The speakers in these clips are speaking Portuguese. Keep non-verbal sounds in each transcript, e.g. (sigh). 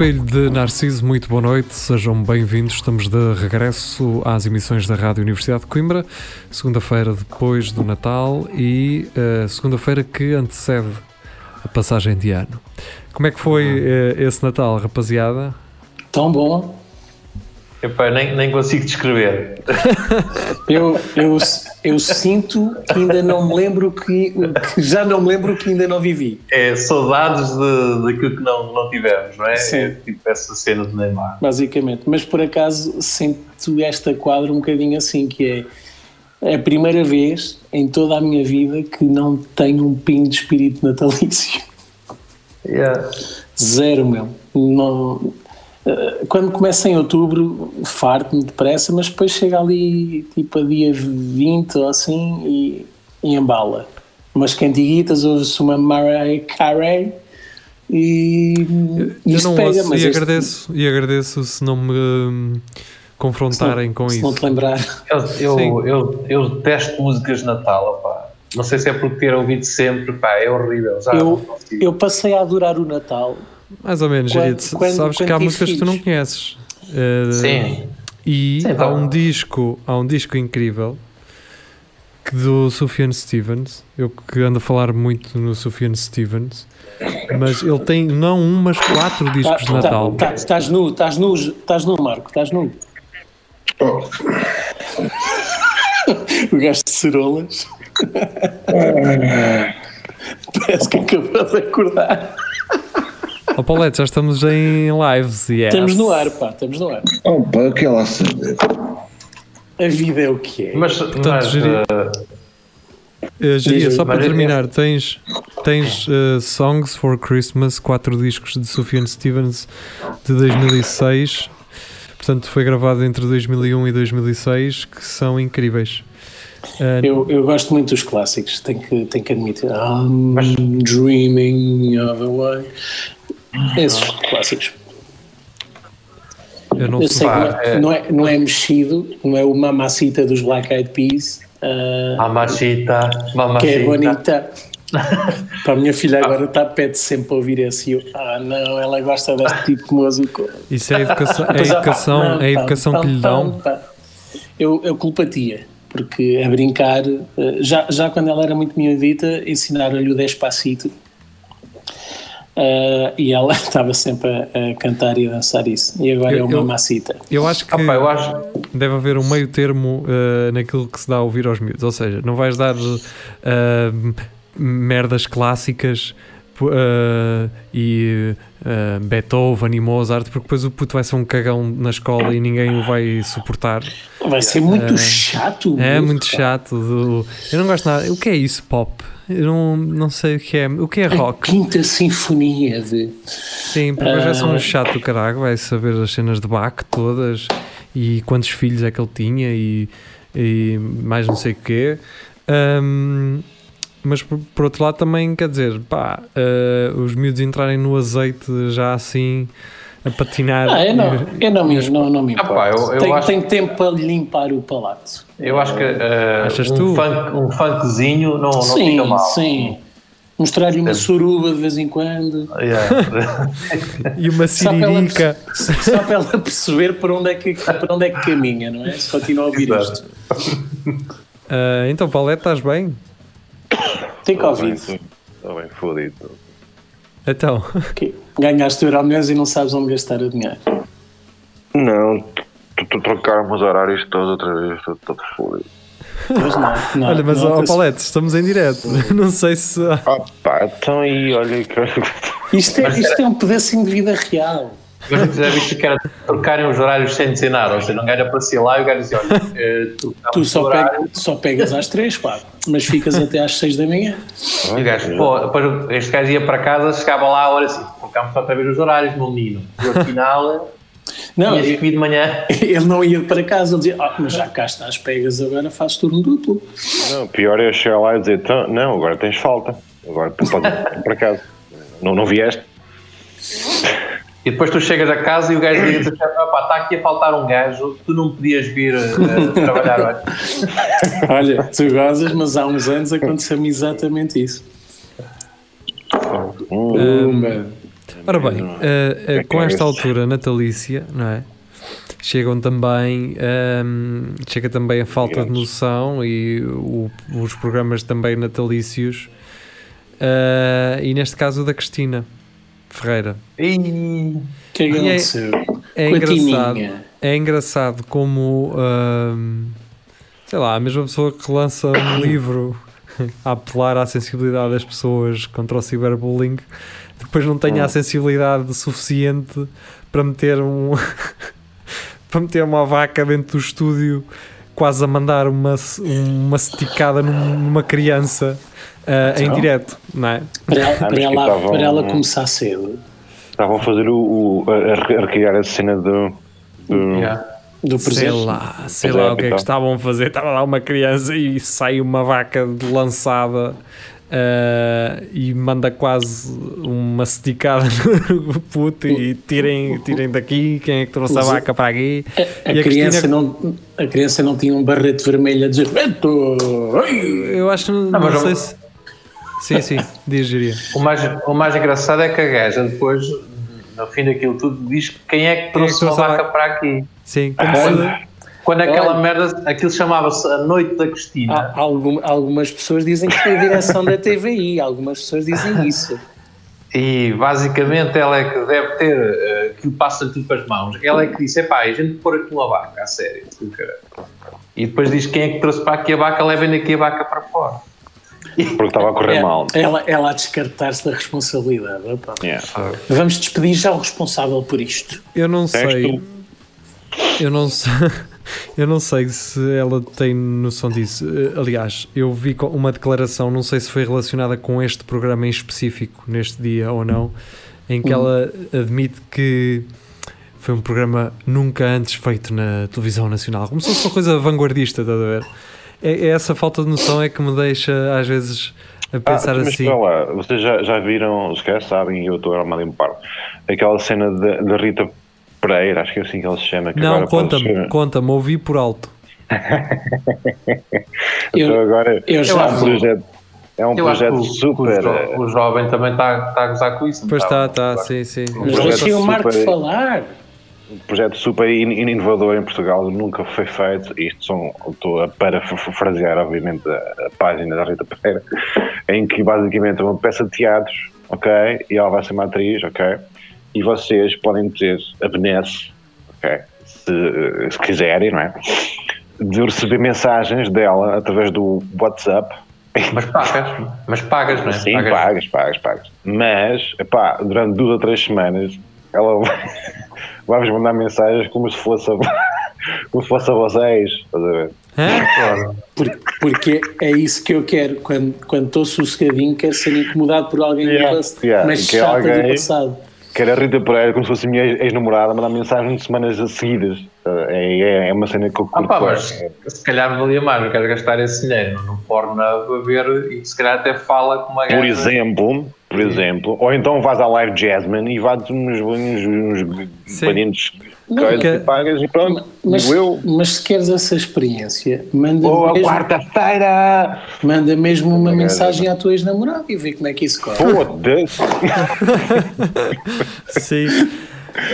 Espelho de Narciso, muito boa noite, sejam bem-vindos. Estamos de regresso às emissões da Rádio Universidade de Coimbra, segunda-feira depois do Natal e uh, segunda-feira que antecede a passagem de ano. Como é que foi uh, esse Natal, rapaziada? Tão bom. Epá, nem, nem consigo descrever. (laughs) Eu, eu, eu sinto que ainda não me lembro que, que já não me lembro que ainda não vivi. É saudades de, daquilo que não, não tivemos, não é? Sim. É tipo essa cena de Neymar. Basicamente. Mas por acaso sinto esta quadra um bocadinho assim, que é a primeira vez em toda a minha vida que não tenho um pingo de espírito natalício. Yeah. Zero, meu. Não, quando começa em outubro, farto-me depressa, mas depois chega ali tipo a dia 20 ou assim e, e embala. Umas cantiguitas, ouve-se uma Mariah Carey e Eu isto não pega, ouço mas e este- agradeço, e agradeço se não me hum, confrontarem com se isso. não te lembrar. Eu, eu, eu, eu detesto músicas de Natal, opá. Não sei se é por ter ouvido sempre, pá, é horrível. Já Eu, eu passei a adorar o Natal. Mais ou menos, Quando- quando- sabes quando que há músicas que tu não conheces. Uh, Sim. E Sim, há tá um disco, há um disco incrível que do Sufjan Stevens, eu que ando a falar muito no Sufjan Stevens, mas ele tem não um, mas quatro Tá- discos de tá- Natal. tá- Estás nu, estás nu, estás nu, Marco, estás nu. (laughs) o gajo de cerolas. Parece que acabou de acordar. Ó Paulette, já estamos em lives e Estamos no ar, pá, estamos no ar. Opa, que lá saber. A vida é o que é. Mas, mas gerir- eh, Uh, Jeria, Diz-me, só para terminar, tens, tens uh, Songs for Christmas, quatro discos de Sufjan Stevens de 2006, portanto foi gravado entre 2001 e 2006, que são incríveis. Uh, Eu, eu gosto muito dos clássicos, tenho que, tenho que admitir. I'm dreaming of a way. Esses clássicos. eu não Eu sei não é, é- não, é, não é mexido, não é o mamacita dos Black Eyed Peas, ah, Mamachita, mamachita. que é bonita. (laughs) Para a minha filha agora está pede sempre para ouvir esse eu, ah não, ela gosta deste tipo de música. Isso é a educação, é a ah, educação, é a educação que lhe dão. Eu, eu culpatia, porque a brincar, eh, já, já quando ela era muito miudita, ensinaram-lhe o Despacito. Eh, e ela (laughs) estava sempre a, a cantar e a dançar isso. E agora Eu- é uma eu- mamacita. Eu acho que pá, eu acho. deve haver um meio termo uh, naquilo que se dá a ouvir aos miúdos, ou seja, não vais dar uh, merdas clássicas uh, e uh, Beethoven e Mozart, porque depois o puto vai ser um cagão na escola e ninguém o vai suportar. Vai ser muito chato. É muito, chato. do- eu não gosto nada. O que é isso, pop? Eu não, não sei o que é. O que é A rock? quinta sinfonia de. Sim, porque depois vai ser um chato do caralho, vai saber as cenas de Bach todas e quantos filhos é que ele tinha e, e mais não sei o quê. Ahm, mas por, por outro lado também quer dizer, pá, ah, os miúdos entrarem no azeite já assim a patinar. Ah, eu não, eu não, me, não, não me Ah, importo. pá, eu- eu tenho, acho- tenho tempo para limpar o palato. Eu acho que Achas um, tu? funk, um funkzinho não, não sim, fica mal. sim. Mostrar-lhe uma suruba de vez em quando. Yeah. (laughs) E uma Só para, ela, só para ela perceber para onde, é que, para onde é que caminha, não é? Se continua a ouvir Exato. isto. Ah, então, Paulette, estás bem? Tem Covid. Estou bem fodido. Então, Ok. Ganhaste o euro mês e não sabes onde gastar o dinheiro. Não, tu trocaram os horários todos outra vez, estou todo fodido. Pois não. não olha, mas ó, nota-se. Paulette, estamos em direto. (laughs) Não sei se. Opa, então aí, olha que. Isto, é, isto é um pedacinho de vida real. Mas já viste que era trocarem os horários sem dizer nada, ou seja, não gajo aparecia lá e o gajo dizia: Olha, eh, tu, Tu só, horário, pega, só pegas às três, pá, mas ficas até às seis da manhã. E o gajo, pô, depois este gajo ia para casa, chegava lá a hora assim, trocámos outra vez os horários, meu menino. E afinal, Não, ele, de manhã. (laughs) ele não ia para casa, ele dizia, ah, mas já cá está as pegas, agora faz turno duplo. Não, pior é eu chegar lá e dizer, "Então, não, agora tens falta. Agora tu podes ir para casa. (laughs) Não, não vieste? E depois tu chegas a casa e o gajo diz: pá, está aqui a faltar um gajo, tu não podias vir eh, trabalhar hoje. (laughs) Olha, tu gozas, mas há uns anos aconteceu-me exatamente isso. Pumba. Ora bem, é que com esta altura natalícia, não é? Chegam também, ehm, chega também a falta de noção e o- os programas também natalícios, e neste caso o da Cristina Ferreira. E O que é que E é-? É engraçado, Tininha. é engraçado como, ahm, sei lá, a mesma pessoa que lança um (coughs) livro a apelar à sensibilidade das pessoas contra o ciberbullying, depois não tenha a sensibilidade suficiente para meter um (laughs) para meter uma vaca dentro do estúdio quase a mandar uma, uma esticada num- numa criança ah, em Então? direto, não é? Para ela, Ah, para ela, estavam- para ela começar cedo, Estavam a fazer o. o a, a recriar a cena do. do Yeah. do Sei presente. lá, sei Pois é, lá o que é que estavam a fazer. Estava lá uma criança e sai uma vaca lançada ah, e manda quase uma esticada (laughs) no puto e tirem, tirem daqui. Quem é que trouxe a a- vaca para aqui? A, E a criança Cristina- não, a criança não tinha um barrete vermelho a dizer Beto! Eu acho que não, mas não sei eu- se. Sim, sim, diz diria. O mais, o mais engraçado é que a gaja depois, no fim daquilo tudo, diz quem é que trouxe uma trouxe a vaca para aqui. Sim, como se. Quando aquela Olha. merda, aquilo chamava-se A Noite da Cristina. Algum- algumas pessoas dizem que foi a direção da TVI, algumas pessoas dizem isso. E basicamente ela é que deve ter, eh, que o passa tudo para as mãos. Ela é que disse: epá, a gente pôr aqui uma vaca, a sério. E. E depois diz: quem é que trouxe para aqui a vaca, levem aqui a vaca para fora. Porque estava a correr É, mal. ela, ela a descartar-se da responsabilidade. Yeah. Vamos despedir já o responsável por isto. Eu não sei. tu. Eu não sei. (laughs) Eu não sei se ela tem noção disso. Eh, Aliás, eu vi uma declaração, não sei se foi relacionada com este programa em específico, neste dia ou não, em que ela admite que foi um programa nunca antes feito na televisão nacional. Como se fosse uma coisa vanguardista, estás a ver? É, é essa falta de noção é que me deixa, às vezes, a pensar ah, mas assim. lá, vocês já, já viram, se calhar sabem, e eu estou a armado em par, aquela cena da Rita Pereira, acho que é assim que ela se chama. Que Não, conta-me, conta-me, ouvi por alto. (laughs) Eu- Então agora eu já é um projeto, é um projeto o, super. o, jo- o jovem também está, está a gozar com isso. não Pois está, está? está, sim, sim. Mas projeto deixem o Marco super- falar. Um projeto super in- inovador em Portugal, nunca foi feito. Isto são, estou a parafrasear, obviamente, a, a página da Rita Pereira, (laughs) em que basicamente é uma peça de teatro, ok? E ela vai ser uma atriz, ok? E vocês podem ter a benesse, ok? Se, se quiserem, não é? De receber mensagens dela através do WhatsApp. Mas pagas, mas pagas, não é? Sim, Pagas. pagas, pagas, pagas. Mas, epá, durante duas ou três semanas, ela vai- (laughs) vai-vos mandar mensagens como se fosse a, (laughs) como se fosse a vocês. Estás a ver? Porque é isso que eu quero. Quando quando estou sossegadinho, quero ser incomodado por alguém Yeah, gosto, yeah, mas que chata do alguém- passado. Que era a Rita Pereira, como se fosse a minha ex- ex-namorada, mandar mensagens de semanas seguidas. É, é, é uma cena que eu Ah, curto. pá, bué. mas se calhar valia mais, não quero gastar esse dinheiro no Pornhub a ver e se calhar até fala com uma Por gaja. exemplo, por exemplo, ou então vais à Live Jasmine e vais uns, uns, uns paninhos que- e pagas e pronto. Mas, digo eu. mas se queres essa experiência, manda, Ou a mesmo, quarta-feira! manda mesmo uma Uma mensagem à tua ex-namorada e vê como é que isso corre. Foda-se! (laughs) Sim.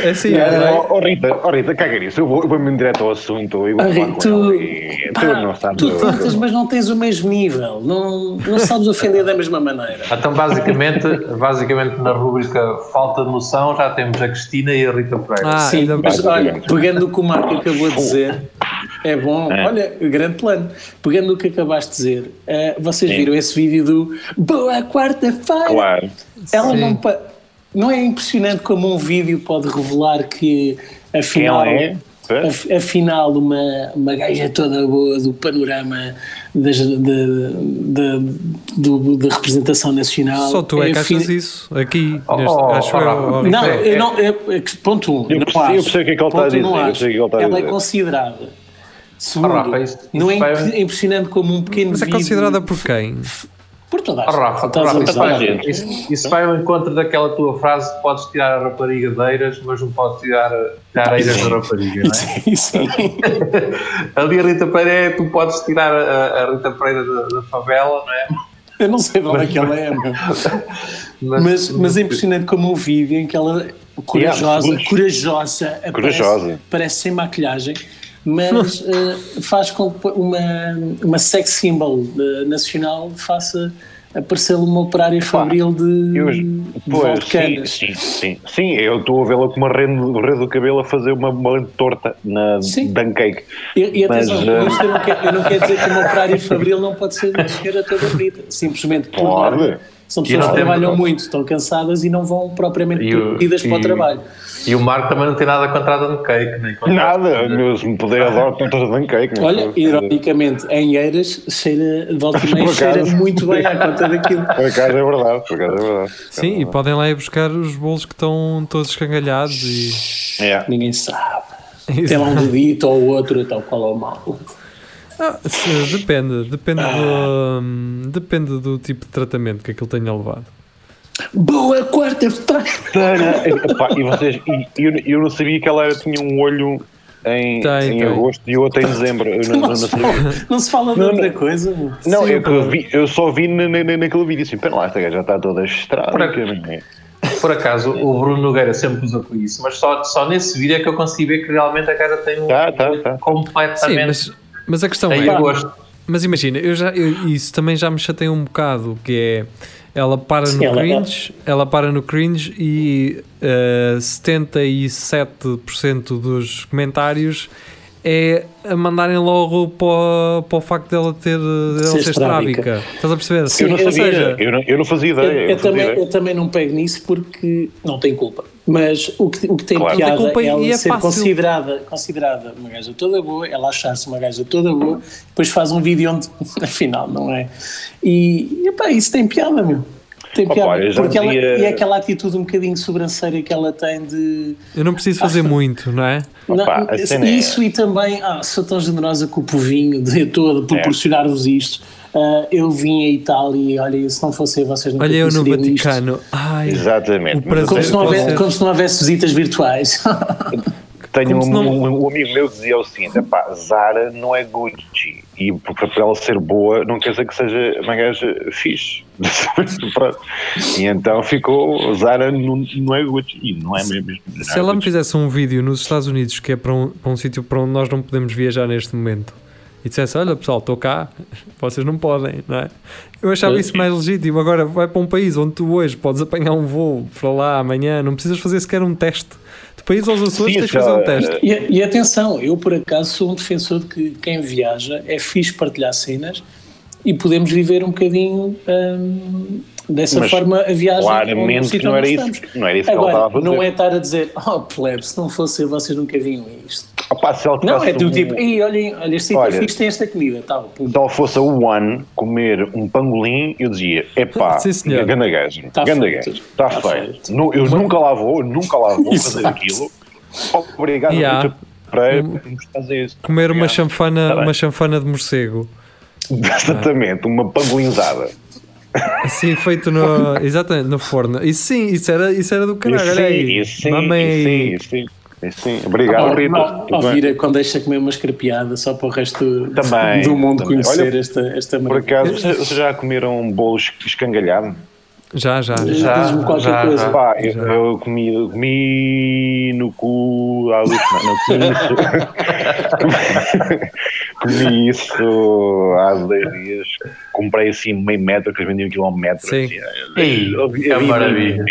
É assim, É, é- Oh, oh, Rita, oh, Rita, caga nisso. Eu vou- eu vou-me direto ao assunto. Eu vou Ah, com tu, e pá, tu não sabes. tu mas não tens o mesmo nível. Não, não sabes ofender da mesma maneira. Então, basicamente, basicamente, na rubrica Falta de Noção, já temos a Cristina e a Rita Pereira. Ah, Sim, ainda mas olha, pegando o que o Marco acabou de dizer, é bom. É. Olha, grande plano. Pegando o que acabaste de dizer, eh, vocês Sim. viram esse vídeo do Boa Quarta-feira? Claro. Ela Sim. não, pa- não é impressionante como um vídeo pode revelar que afinal Quem é? af- afinal uma, uma gaja toda boa do panorama das, de, de- da representação nacional. Só tu é que afin- achas isso. Aqui, Oh, neste, oh, acho oh, eu. Não, Ricardo. eu não, eu, eu- ponto um, Eu não percebo- eu acho. percebo o que é que ele está a Ponto um, dizer, não eu acho. percebo o que ele está a Ela é considerada. Segundo, Rafa, isso- não é vai- impressionante como um pequeno Mas é considerada por quem? Por toda a Oh. Rafa, a Rafa, isso, vai, isso, isso vai ao encontro daquela tua frase: podes tirar a rapariga de eiras, mas não podes tirar, tirar eiras da rapariga, não é? (laughs) Sim, sim. (laughs) Ali a Rita Pereira é, tu podes tirar a, a Rita Pereira da, da favela, não é? Eu não sei de onde é que ela é, meu. (laughs) mas, mas é impressionante como um vídeo em que ela corajosa, segundos. corajosa, aparece- Corajosa. parece sem maquilhagem, mas eh, faz com que uma, uma sex symbol eh, nacional faça aparecer uma operária fabril de, Eu, de pois, sim, Valdecanas. sim, sim, sim, eu estou a vê-la com uma rede, rede do cabelo a fazer uma, uma torta na Sim. Duncake. E, e Mas, atenção, eh, eu não, quero, eu não quero dizer que uma (laughs) operária fabril não pode ser uma senhora toda bonita, simplesmente por Pode. São pessoas que tem- trabalham muito, estão cansadas e não vão propriamente pedidas para o trabalho. E o Marco também não tem nada contra a Dan Cake, nem contra Nada, meu, se me puder adoro tantas Duncake. Olha, ironicamente, em Eiras, cheira, volta e (laughs) meia, cheira muito bem à conta daquilo. (laughs) Por acaso é verdade, por acaso é verdade. Sim, e podem lá ir buscar os bolos que estão todos escangalhados e. É. Ninguém sabe. Tem lá um dedito ou outro, tal qual é o mal. Ah, depende, depende do, hum, depende do tipo de tratamento que aquilo tenha levado. Boa quarta-feira! E vocês, e eu, eu não sabia que ela era- tinha um olho em, Tem, em tem. agosto e outro em dezembro. Eu não, não, Não, se fala, não se fala de outra coisa. Não, Sim, eu, pá. vi, eu só vi na, na, naquele vídeo assim, pera lá, esta gaja já está toda estrada. Por Por acaso, o Bruno Nogueira sempre usa com isso, mas só, só nesse vídeo é que eu consigo ver que realmente a cara tem um Tá, tá, tá. Sim, completamente mas, mas a questão é. agosto. Mas imagina, eu já, eu- isso também já me chateia um bocado, que é ela para Sim, no ela- cringe, ela para no cringe e eh, 77% dos comentários é a mandarem logo para, para o facto dela ter dela Ser ser estrábica. Estás a perceber? Sim, Eu não sabia, seja, eu, não, eu não fazia Eu, ideia. eu eu não fazia também, ideia. eu também não pego nisso porque não tem culpa. Mas o que, o que tem Claro. piada é ela é ser fácil. considerada, considerada uma gaja toda boa, ela achar-se uma gaja toda boa, depois faz um vídeo onde (laughs) afinal não é. E, e pá, isso tem piada, meu. Tem Opa, piada. porque ela, e é aquela atitude um bocadinho sobranceira que ela tem de. Eu não preciso fazer muito, não é? Opa, Não, a cena é- isso e também, ah, sou tão generosa com o povinho de todo proporcionar-vos isto. Ah, eu vim a Itália e olha, se não fosse vocês não Olha eu no. Vaticano. Ai, Exatamente. Como se, houvesse, como se não houvesse visitas virtuais. (laughs) Tenho um, não- um- um amigo meu que dizia o seguinte: epá, Zara não é Gucci. E por, por ela ser boa, não quer dizer que seja uma gaja fixe. (laughs) E então ficou: Zara não, não é Gucci. E não é mesmo. não é Se ela me fizesse um vídeo nos Estados Unidos que é para um, para um sítio para onde nós não podemos viajar neste momento e dissesse: Olha pessoal, estou cá, (laughs) vocês não podem, não é? Eu achava isso mais legítimo. Agora vai para um país onde tu hoje podes apanhar um voo para lá amanhã, não precisas fazer sequer um teste. País aos Açores Sim, tens de fazer um teste. e, e atenção, eu por acaso sou um defensor de que quem viaja é fixe partilhar cenas e podemos viver um bocadinho hum, dessa Mas forma a viagem. claramente não era isso- não era isso que ela Agora, estava a fazer. Não é estar a dizer, oh plebe, se não fosse eu, vocês nunca viam isto. Opá, se ela Não, é tu um- tipo, Ei, olhem, olha, este sítio Olha, fixe, tem esta comida, tal. Se ela fosse a One comer um pangolim, eu dizia: epá, ganda gajo, Tá ganda gajo, está Tá. Nu- Eu nunca lá vou, nunca lá vou fazer aquilo. Obrigado, Yeah. Por nos fazer isso. Comer uma chanfana, Tá uma chanfana de morcego. Exatamente, uma pangolinzada. (laughs) Assim feito no, exatamente, no forno. Isso sim, isso era, isso era do caralho. Isso sim, aí. isso sim, Mamei. isso sim, isso sim. Sim. Obrigado, Ó, Rita. ó, Tudo ó, bem. vira quando deixa comer uma escrapiada só para o resto do- Também, do mundo também. conhecer Olha, esta, esta Por acaso, vocês já comeram bolos escangalhado? Já, já. Já, Diz-me qualquer já, coisa. já. Pá, eu, eu comi, eu comi no cu há duas semanas. Não, comi isso. (laughs) comi isso há dois dias. Comprei assim meio metro, que eles vendiam um metro. Sim. Assim, Ei, eu vi- que eu vi maravilha.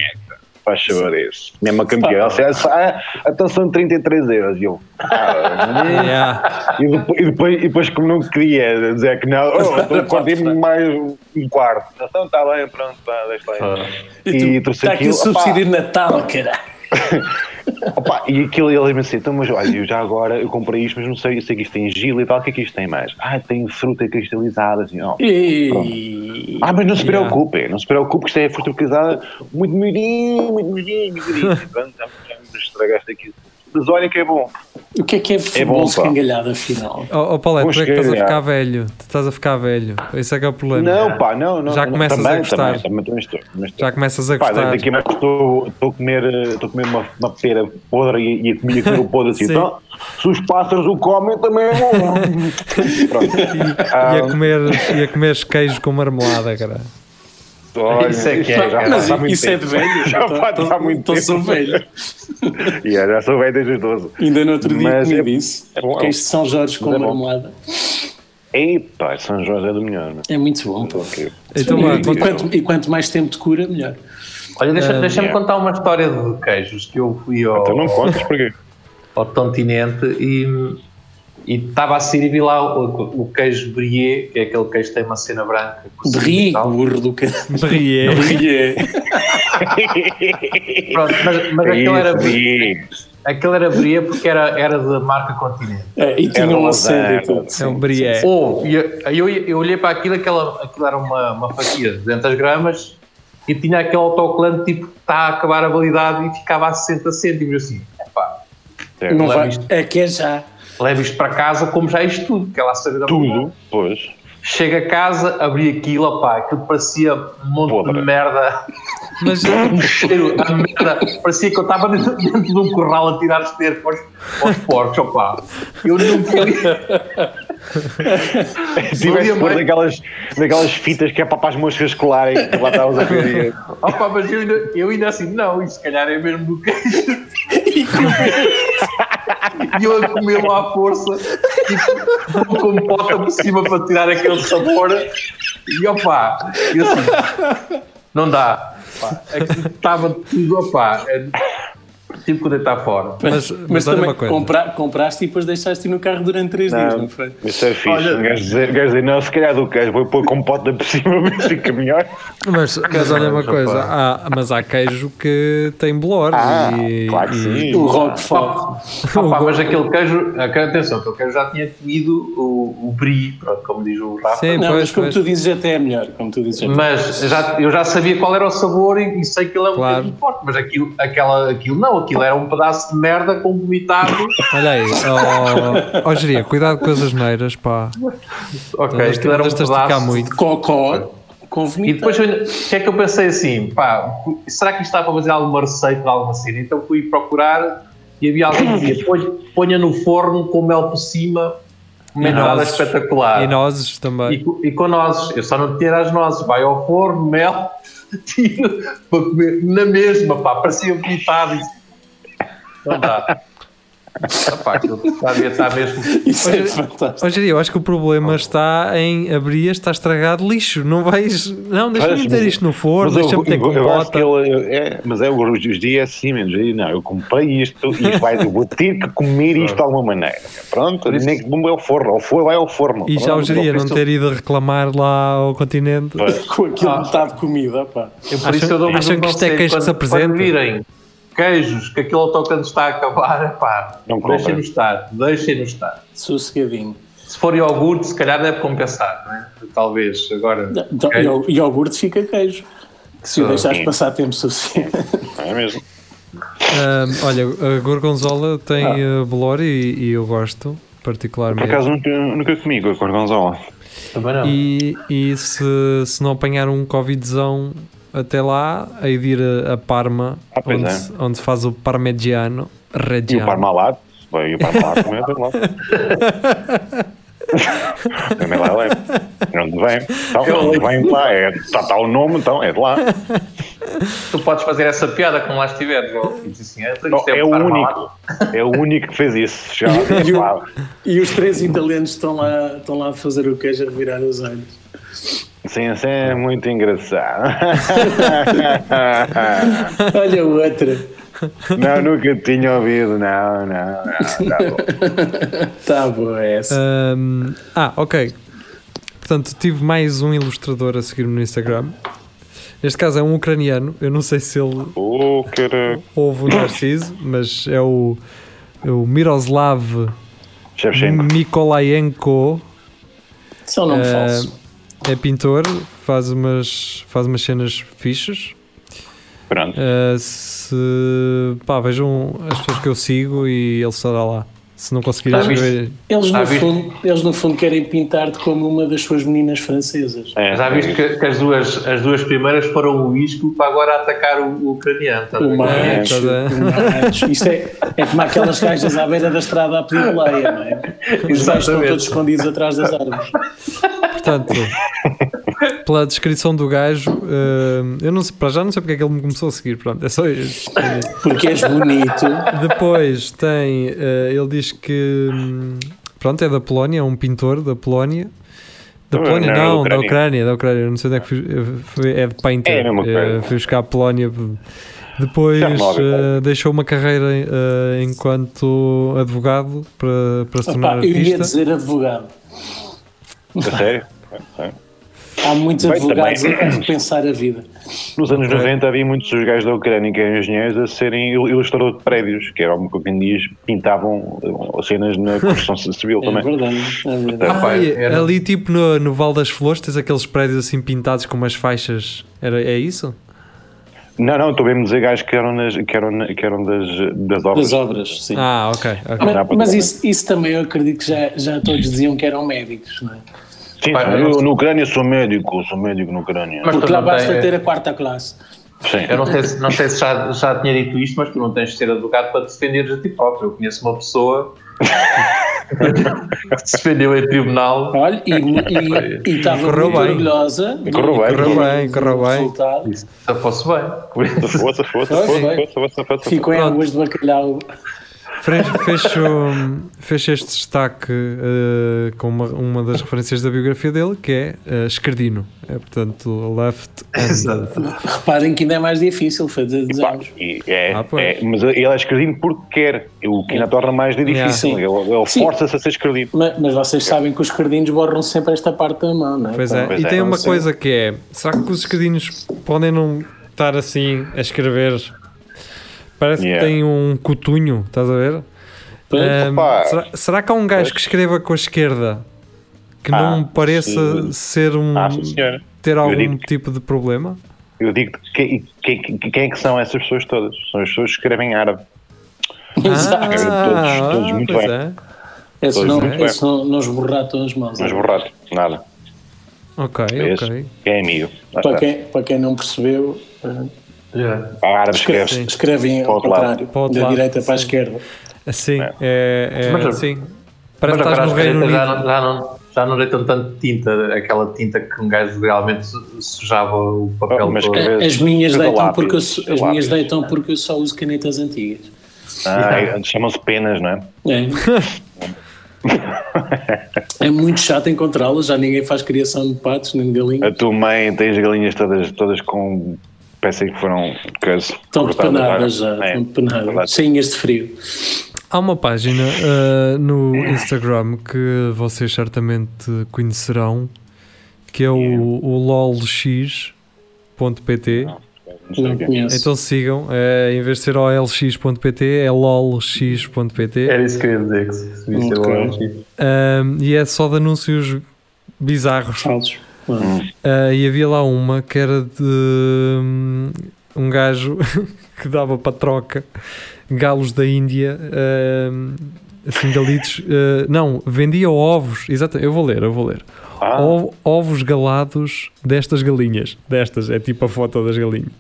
Faz favor isso. Mesmo a campeã. Ah, então são 33 euros. E eu, ah, Yeah. e depois, e depois, e depois como não queria dizer que não, (laughs) oh, então parti-me mais um quarto. Então está bem, pronto, pá, deixa lá. Ah. E trouxe Está aqui o subsídio de Natal, caralho. (laughs) Opa, e aquilo ele me assim, então, mas olha, eu já agora eu comprei isto, mas não sei, eu sei que isto tem gelo e tal, o que é que isto tem mais? Ah, tem fruta cristalizada, assim, ó. E... Ah, mas não se Yeah. preocupe, não se preocupe que isto é fruta cristalizada muito miudinho, muito miudinho, miudinho. (laughs) Pronto, já, já me estragaste aqui. Mas olha que é bom. O que é que é futebol bom, pá. escangalhado, afinal? Ó oh, Paulette, tu é que estás a ficar velho. Tu estás a ficar velho. Esse é que é o problema. Não, pá, não, não. Já não, começas também, a gostar. Também, também, estou, estou. Já começas a Pá, gostar. daqui a mais estou, estou a comer, estou a comer uma, uma pera podre e, e a comer aquilo podre assim. Sim. Então, se os pássaros o comem, também é bom. (laughs) Pronto. E a comer, e a comer queijo com marmelada, cara. Olha, Isso é que é, já. Mas muito isso é de tempo. velho. (laughs) Já faz há muito Então sou tempo. velho. (laughs) Yeah, já sou velho desde os 12. Ainda no outro dia Mas comi é- disso. é bom, é Queijo de São Jorge com é marmelada. Epa, São Jorge é do melhor. Não? É muito bom. pô. Ok. Então, e, e quanto, e quanto mais tempo de cura, melhor. Olha, deixa- Ah, deixa-me yeah. contar uma história de queijos que eu fui ao, Então não contas porquê? ao continente e e estava a vi lá o, o queijo brie, que é aquele queijo que tem uma cena branca. Brie, burro do caralho. Brie. Brie. Pronto, mas, mas aquele era brie, aquele era brie porque era, era da marca Continente. É, e tinha É um e tudo. É um. Brie. Ou, e eu, eu, eu olhei para aquilo, aquela, aquilo era uma, uma fatia de 200 gramas e tinha aquele autocolante tipo que está a acabar a validade e ficava a 60 cêntimos assim. Epá, Não vai, isto. é que é já. Leva isto para casa como já isto tudo, que ela a saber da. Tudo, pois. Chega a casa, abri aquilo, opá, aquilo parecia um monte Podre. de merda, Mas (laughs) um cheiro a merda, parecia que eu estava dentro, dentro de um corral a tirar esterco aos, aos porcos, opá. Eu nunca vi. Tiveste pôr mais- daquelas, daquelas fitas que é para, para as moscas colarem, que lá estavas a ver. Opa, mas eu ainda, eu ainda assim, não, isto se calhar é mesmo do queijo. (laughs) E eu a comê-lo à força, tipo, com pota por cima para tirar aquele sabor. E opá, e assim, não dá. Aquilo Estava tudo, opá, é, tipo que deitar fora. Mas- Mas, mas também compra- compraste e depois deixaste no carro durante 3 dias, não foi? isso é fixe. Olha- gajo dizer, não, se calhar do queijo, vou pôr com pota por cima, mas fica melhor. Mas, mas olha uma coisa, há, mas há queijo que tem blor Ah, e, claro que e- sim. O Roquefort. Opá, mas aquele queijo, atenção, aquele queijo já tinha comido o, o brie, pronto, como diz o Rafa. Sim, Não, pois, mas como pois. tu dizes até é melhor. Como tu dizes até. Mas já, eu já sabia qual era o sabor e, e sei que ele é um Claro. bocadinho forte, mas aquilo, aquela, aquilo não, aquilo era um pedaço de merda com vomitado. Olha aí, ó oh, Geria, cuidado com as asneiras, pá. ok, Nós aquilo era um de pedaço. muito. Cocó com E depois, o que é que eu pensei assim, pá, será que isto está para fazer alguma receita de alguma cena? Então fui procurar e havia alguém que dizia, "Ponha- no forno com mel por cima, uma E entrada espetacular. E nozes E, também. co- e com nozes, eu só não tinha as nozes, vai ao forno, mel, (laughs) tiro para comer na mesma, pá, parecia vomitado. Não dá. Já devia estar mesmo. Isso é fantástico. Ó Geria, eu acho que o problema está em abrir, está estragado lixo. Não vais. Não, deixa-me meter isto no forno, Mas eu, deixa-me ter que compota. ele é, mas é os os dias assim, menos aí, não, eu comprei isto e (laughs) vai, eu vou ter que comer isto de alguma maneira. Pronto, isso- nem que vamos ao forno, ou foi, vai ao forno. E já o Pronto, Geria não ter ido reclamar lá ao continente. Pois. (laughs) Com aquilo Ah. metade de comida, pá. Eu, por Acham- isso eu dou acham que isto é queijo que se apresenta? Quando virem queijos, que aquele autocanto está a acabar, pá, Não compra. deixem-no estar, deixem-no estar. Sossegadinho. Se for iogurte, se calhar deve compensar, não é? Talvez, agora. Então, Iogurte fica queijo. Se o Ah, deixares sim. passar tempo suficiente. (laughs) É mesmo. Olha, a gorgonzola tem uh, bolor e, e eu gosto, Por particularmente. acaso nunca, nunca comi com a gorgonzola. Também não. E, e se, se não apanhar um Covidzão até lá, hei de ir a, a Parma, Ah, onde, é. se- onde se faz o parmigiano E o reggiano. parmalat. Bem, E o parmalat também é lá. (laughs) Também lá é. Onde vem? Então, onde vem lá? É, está, está o nome, então é de lá. Tu podes fazer essa piada quando lá. E diz assim, é, isto Não, é o parmalat. único. É o único que fez isso. Já, E o- pá, E os três italianos estão lá, estão lá a fazer o queijo a revirar os olhos. Sim, isso é muito engraçado. (laughs) Olha o outro. Não, nunca tinha ouvido. Não, não, não. Tá bom. (laughs) Tá boa essa. Ahm, ah, ok. Portanto, tive mais um ilustrador a seguir-me no Instagram. Neste caso é um ucraniano. Eu não sei se ele Oh, caraca. ouve o Narciso, mas é o, é o Miroslav Shevchenko. Nikolayenko. São nome Eh, falso. É pintor, faz umas, faz umas cenas fixas. Pronto. Uh, se pá, vejam as pessoas que eu sigo e ele estará lá. Se não conseguirem Já viste? escrever. Eles no, viste? fundo, eles no fundo querem pintar-te como uma das suas meninas francesas. É, Já viste que, que as, duas, as duas primeiras foram o isco para agora atacar o, o ucraniano. tá? O macho, tá o macho. Isto é, é como aquelas gajas à beira da estrada a pedir leia, não é? Os beijos estão todos escondidos atrás das árvores. Portanto, pela descrição do gajo, uh, eu não sei, para já não sei porque é que ele me começou a seguir. Pronto, é só isso. Porque és bonito. Depois tem, uh, ele diz que hum, pronto, é da Polónia, é um pintor da Polónia. Da Polónia, não, é da não, da Ucrânia. Ucrânia, da Ucrânia, não sei onde é que fui, é de Painter. É. Uh, fui buscar a Polónia. Depois uh, deixou uma carreira uh, enquanto advogado para, para se tornar Opa, eu ia artista. dizer advogado. A sério? É. Há muitos Bem, advogados também. a repensar a vida. Nos anos Ok. 90 havia muitos dos gajos da Ucrânia que eram engenheiros a serem il- ilustradores de prédios, que era uma coisa que em dias pintavam eh, cenas na construção civil (laughs) É também. verdade, é verdade. Ah, era- ali tipo no, no Val das Flores tens aqueles prédios assim pintados com umas faixas. Era, é isso? Não, não, estou bem a dizer gajos que eram, nas, que eram, que eram das, das obras. Das obras, sim. Ah, ok. ok. Não dá mas mas isso, isso também eu acredito que já, já todos diziam que eram médicos, não é? Sim, Pá, eu, eu- no Ucrânia sou médico, sou médico na Ucrânia. Mas Porque tu lá basta tens- ter a quarta classe. Sim. Eu não sei, se, não sei se já, já tinha dito isto, mas tu não tens de ser advogado para te defenderes a ti próprio. Eu conheço uma pessoa (laughs) que se defendeu em tribunal. Olha, e, e, e (laughs) estava Correu muito bem. orgulhosa. Correu bem. Correu bem, correu bem. Se eu fosse bem. Foi. força, força, força. Ficou em Pronto. águas de bacalhau. Fre- Fecho, fecho este destaque eh, com uma, uma das referências da biografia dele, que é uh, esquerdino. É, portanto, left. (laughs) Reparem que ainda é mais difícil fazer desenhos. e é, Ah, é, mas ele é escrevino porque quer, o que ainda torna mais difícil. Yeah. Ele, ele força-se a ser escrevido. Mas, mas vocês sabem que os cardinos borram sempre esta parte da mão, não é? Pois é. Pois E é. tem uma Então, sim. coisa que é: será que os esquerdinos podem não estar assim a escrever? Parece Yeah. que tem um cotunho, estás a ver? Opa. será, será que há um gajo que escreva com a esquerda que Ah, não pareça sim. ser um Ah, ter algum tipo de problema? Eu digo quem, quem, quem é que são essas pessoas todas? São as pessoas que escrevem árabe. (laughs) Exato. todos- todos muito pois bem. é. Esse não, é. esse não, não esborrar todas as mãos. Mas borrado, nada. Ok, Esse, ok. Quem é amigo. Para quem, para quem não percebeu, já. Há árabe escreve, escreve escrevem ao lado. contrário, Para o outro da lado, direita para a sim. esquerda. Assim, É. é, é, Mas- assim. Parece Mas que estás no Reino já, Unido. não, já, não, já não deitam tanto tinta, aquela tinta que um gajo realmente su- sujava o papel Oh, mas A- As minhas deitam lápis, porque eu, só- as lápis. minhas deitam porque eu só uso canetas antigas. Ah, é, Chamam-se penas, não é? É. (laughs) é muito chato encontrá-las, já ninguém faz criação de patos nem de A galinhas. tua mãe tem as galinhas todas, todas com. Parece que foram. coisa, Estão é? já, É, verdade. cheinhas de frio. Há uma página ah, no Instagram que vocês certamente conhecerão, que é o, o lolx.pt. Não conheço. Então sigam, é, em vez de ser olx.pt, é lolx.pt. Era isso que eu ia dizer, que se se visse Ok. eu aqui. Ahm, e é só de anúncios bizarros. Falsos. Ah, e havia lá uma que era de hum, um gajo (laughs) que dava para troca galos da Índia, hum, assim galitos. ah, não, vendia ovos. Exato, eu vou ler, eu vou ler. Ah, Ovo- ovos galados destas galinhas. Destas, é tipo a foto das galinhas.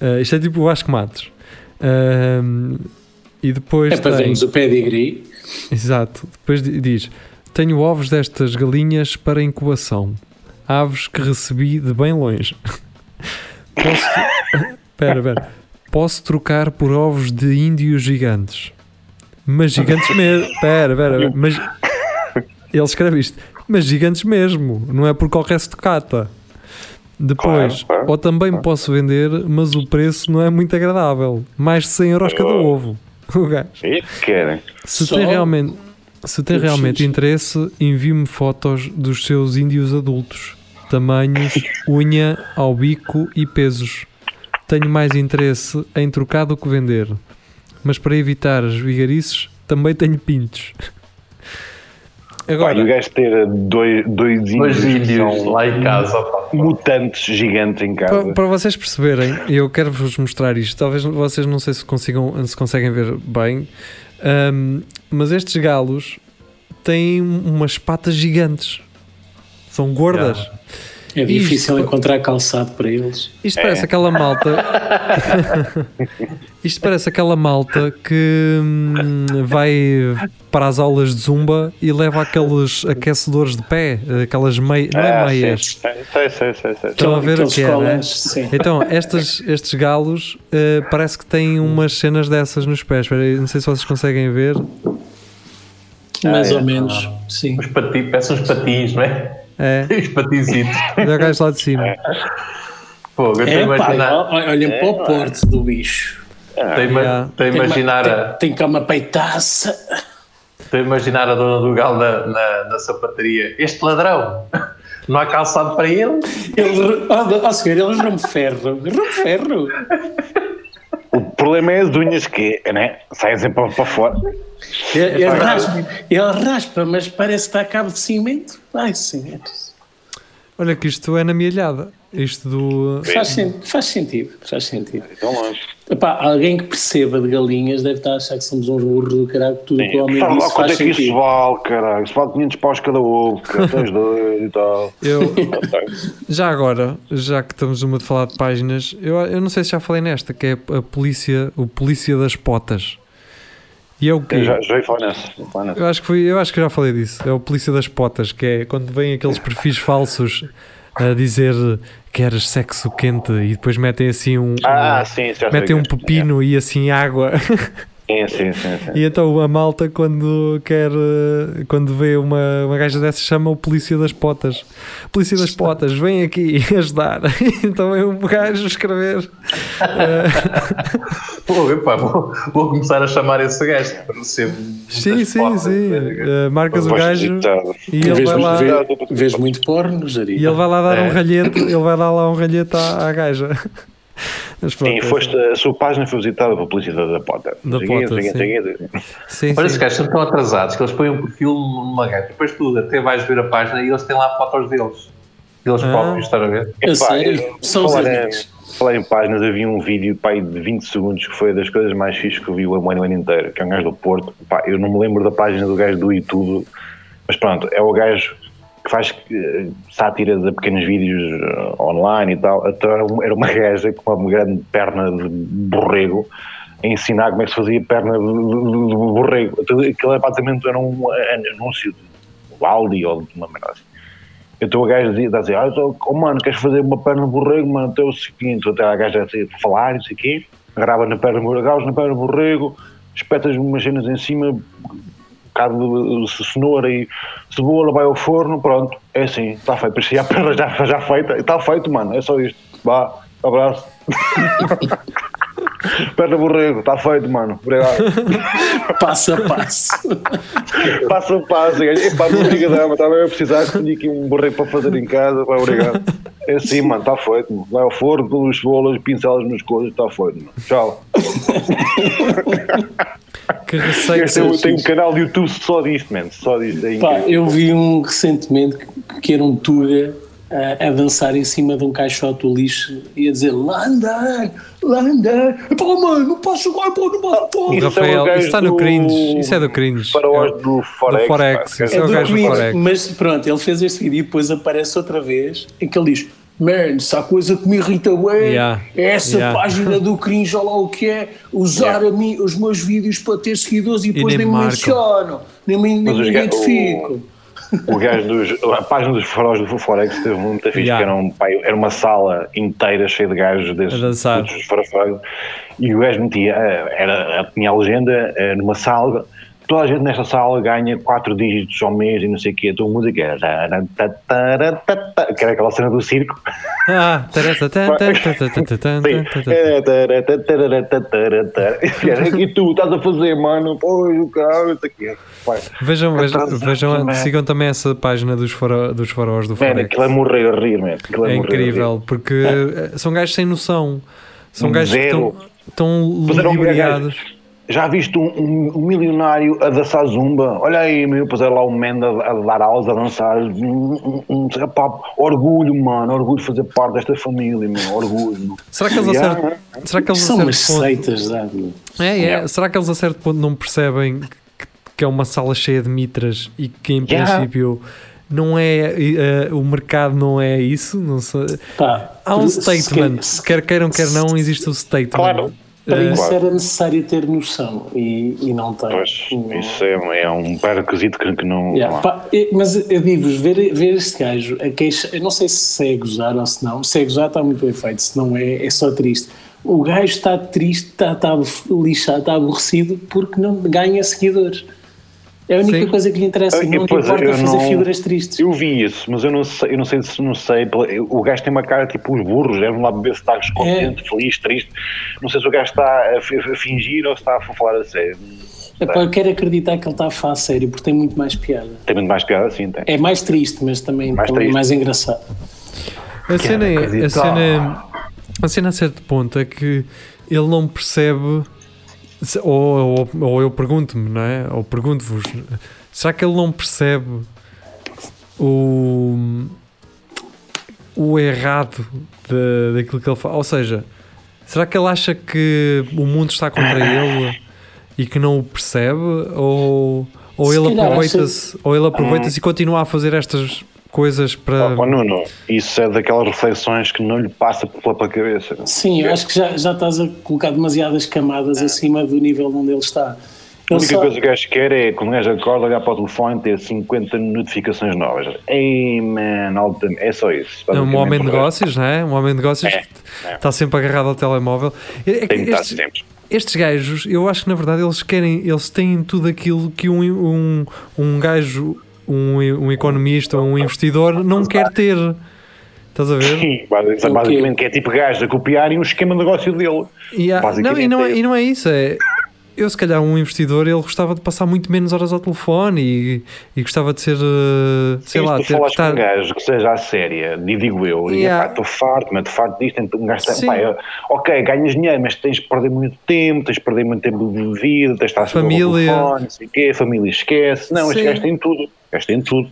Ah, isto é tipo o Vasco Matos. Ahm, e depois É para tem- vermos o pedigree. Exato. Depois di- diz: Tenho ovos destas galinhas para incubação. Aves que recebi de bem longe. (laughs) Posso. Espera, (laughs) espera. Posso trocar por ovos de índios gigantes. Mas gigantes mesmo. Espera, espera. espera. Mas. (laughs) Ele escreve isto. Mas gigantes mesmo. Não é por qualquer estocata. Depois, Claro, claro, ou também posso vender, mas o preço não é muito agradável. Mais de 100 euros cada ovo. O gajo. que querem. Se Só tem realmente, se tem realmente interesse, envie-me fotos dos seus índios adultos. tamanhos, unha ao bico e pesos. Tenho mais interesse em trocar do que vender. Mas para evitar as vigarices, também tenho pintos. (laughs) Agora, Agora, o gajo ter dois, dois índios, Dois índios são lá em casa. mutantes gigantes em para, casa. para vocês perceberem, eu quero vos mostrar isto. Talvez vocês não sei se consigam, se conseguem ver bem, ahm, mas estes galos têm umas patas gigantes. São gordas. É difícil Isto- encontrar calçado para eles. Isto parece aquela malta. (laughs) Isto parece aquela malta que hum, vai para as aulas de zumba e leva aqueles aquecedores de pé, aquelas meias. Não é Ah, meias. sim. Sei, sei, sei, sei. Estão a ver o que é, né? sim. Então, estes, estes galos eh, parece que têm umas cenas dessas nos pés. Não sei se vocês conseguem ver. Mais Ah, é. ou menos, sim. Uns patins, parece uns patins, não é? É, (laughs) Os patinzitos. olha o gajo lá de cima. Pô, eu É, pá, imaginar. olhem para o porte do bicho. Estou Yeah. estou a uma- imaginar tem, a- tem cá uma peitaça. estou a imaginar a dona do galo na, na, na sapataria. Este ladrão, (laughs) não há calçado para ele? Ele, ó, ó, senhor, eles não me ferro. Não me ferro. (laughs) O problema é as unhas que né? saem sempre para, para fora. Ele, ele raspa, ele raspa, mas parece que está a cabo de cimento. Ai, senhor. Olha que isto é na mielhada. Isto do. Faz, sen- faz sentido, faz sentido. Tão longe. Epá, alguém que perceba de galinhas deve estar a achar que somos uns burros do caralho, que tudo o que o homem disse quanto faz é que isso vale, caralho? Isso vale 500 paus cada ovo, cara. (laughs) Tens dois e tal. Eu, (laughs) já agora, já que estamos uma de falar de páginas, eu, eu não sei se já falei nesta, que é a polícia, o polícia das potas. E é o quê? Eu já, já falar nessa. Eu acho que fui, eu acho que já falei disso. É o polícia das potas, que é quando vêm aqueles perfis falsos a dizer queres sexo quente e depois metem assim um, Ah, um- sim, metem um é. pepino e assim água. (laughs) Sim, sim, sim. sim. E então a malta quando quer quando vê uma, uma gaja dessas chama o polícia das potas. Polícia das potas, vem aqui (laughs) ajudar. Então é um gajo escrever. (laughs) Pô, epá, vou, vou começar a chamar esse gajo para ser. Sim, sim, sim. Eh, marcas o gajo e ele Vês, vai lá. vê- vês muito porno, Jari? E ele vai lá dar É. um ralhete, ele vai dar lá um ralhete à, à gaja. (laughs) Mas pronto, Sim, foste, a sua página foi visitada pela polícia da, Pota. Da Pota, sim. sim, sim. esses gajos são tão atrasados que eles põem um perfil numa gaja. Depois tu até vais ver a página e eles têm lá fotos deles. Eles Ah. próprios, estás a ver? A sério? eu- São os amigos. falar em páginas, havia um vídeo pai, de 20 segundos que foi das coisas mais fixes que eu vi o ano, o ano inteiro, que é um gajo do Porto. Pá, eu não me lembro da página do gajo do YouTube, mas pronto, é o gajo que faz eh, sátiras a pequenos vídeos eh, online e tal. Então era uma- gaja com uma grande perna de borrego a ensinar como é que se fazia perna de, borrego. Então, aquilo é basicamente era um anúncio de Aldi ou de uma merda assim. Então o gajo dizia, dizia ah, então, oh, mano, queres fazer uma perna de borrego, mano, até o seguinte, até a gaja assim, falar, não sei o quê, grava na perna borrego, na perna de borrego, espetas umas cenas em cima, bocado de cenoura e cebola, vai ao forno, pronto, é assim, está feito, parecia a perna já, já feita, está feito, mano, é só isto, vá, abraço. (laughs) perna borrego, está feito, mano, obrigado. (laughs) Passo a passo. (laughs) Passo a passo, e epá, muito obrigadão, mas estava a precisar que tinha aqui um borrego para fazer em casa, pá, obrigado. É assim, mano, está feito, mano. vai ao forno, pelas cebolas, pincelas nas coisas, está feito, mano. Tchau. (laughs) Que receita. Este eu tenho um canal de YouTube só disto, mano, só disto. É Pá, eu vi um recentemente que- que era um Tuga a, a dançar em cima de um caixote do lixo e a dizer London, London, pá, mano, não posso agora, pô, não posso, pô. O Isso é o Rafael, gajo isso está no cringe. Isso é do cringe. Para É- os do Forex. do Forex, É é o do cringe, Forex. mas pronto, ele fez este vídeo e depois aparece outra vez em que ele diz Man, se há coisa que me irrita bem, Yeah. é essa Yeah. página do cringe, olha lá o que é, usar a mim, os meus vídeos para ter seguidores e depois nem nem, me mencionam, nem me, nem me os ga- identificam. O gajo dos. A página dos faróis do Forex teve muita fixe, Yeah. que era, um, pá, era uma sala inteira cheia de gajos desses. A dançar. todos os faróis. E o gajo metia, eh, era, tinha a legenda eh, numa sala, toda a gente nesta sala ganha quatro dígitos ao mês e não sei o quê. A tua música é. Que era aquela cena do circo. Ah. É. E tu estás a fazer, mano? Pois, o carro, isso aqui. Vejam, vejam, vejam sigam também essa página dos, faro, dos faróis do Forex. aquilo é morrer a rir, É incrível, porque eh, são gajos sem noção. São Um gajos que estão, estão um ludibriados. Já viste um, um- um milionário a dançar zumba? Olha aí, meu, depois era lá um man a, a dar aulas, a dançar. Um, um, um, epá, orgulho, mano, orgulho de fazer parte desta família, meu, orgulho. meu. Será que eles a Yeah. certo, será que eles a São umas ponto, seitas, meu. é, é, Yeah. será que eles a certo ponto não percebem que, que é uma sala cheia de mitras e que em Yeah. princípio não é eh, o mercado não é isso? Não sei. Pá, Há um se- statement, se- quer queiram, quer não, existe o statement. Claro. Para Eh, isso Claro. era necessário ter noção e, e não tem. Pois, Não- isso é, é um pré-requisito que, que não. Yeah, não pá, mas eu digo-vos, ver, ver este gajo a queixa, eu não sei se é gozar ou se não, se é gozar está muito bem feito, se não é, é só triste. O gajo está triste, está, está lixado, está aborrecido porque não ganha seguidores. É a única Sim. coisa que lhe interessa, Eu- não lhe pois, importa eu fazer não- figuras tristes. Eu vi isso, mas eu não sei, eu não sei se não sei. O gajo tem uma cara tipo os burros, devem lá beber se está descontente, É. feliz, triste. Não sei se o gajo está a, a fingir ou se está a falar a sério. Epá, eu quero acreditar que ele está a falar a sério porque tem muito mais piada. Tem muito mais piada assim, tem. É mais triste, mas também Mais também triste. mais engraçado. A cena, é, a, cena, a cena a certo ponto é que ele não percebe, ou, ou, ou eu pergunto-me, não é? Ou pergunto-vos, será que ele não percebe o, o errado de, daquilo que ele faz? Ou seja, será que ele acha que o mundo está contra ele e que não o percebe? Ou, ou ele aproveita-se ou ele aproveita-se e continua a fazer estas coisas para. Oh, Nuno, isso é daquelas reflexões que não lhe passa pela, cabeça. Sim, eu acho que já, já estás a colocar demasiadas camadas acima do nível onde ele está. A única só- coisa que o gajo quer é, quando o gajo acorda, olhar para o telefone e ter 50 notificações novas. Ei, man, é só isso. É um homem de negócios, não é? Um homem de negócios É, que é. está sempre agarrado ao telemóvel. É Tem estes, sempre. estes gajos, eu acho que na verdade eles querem, eles têm tudo aquilo que um, um, um gajo, um, um economista ou um investidor não quer ter. Estás a ver? Sim, basi- basicamente que é tipo gajo a copiarem o esquema de negócio dele. E, há- não, e, não é, é e não é isso, é. Eu, se calhar, um investidor, ele gostava de passar muito menos horas ao telefone e, e gostava de ser, eh, sei Sim, lá, se tu ter que falas com estar. um gajo que seja à séria, e digo eu, e Yeah. pá, estou farto, mas estou farto disto, então um gajo tem, Sim. pá, é, ok, ganhas dinheiro, mas tens de perder muito tempo, tens de perder muito tempo de vida, tens de estar Família. telefone, não sei o quê, a família esquece. Não, Sim. este gajo tem tudo, este gajo tem tudo.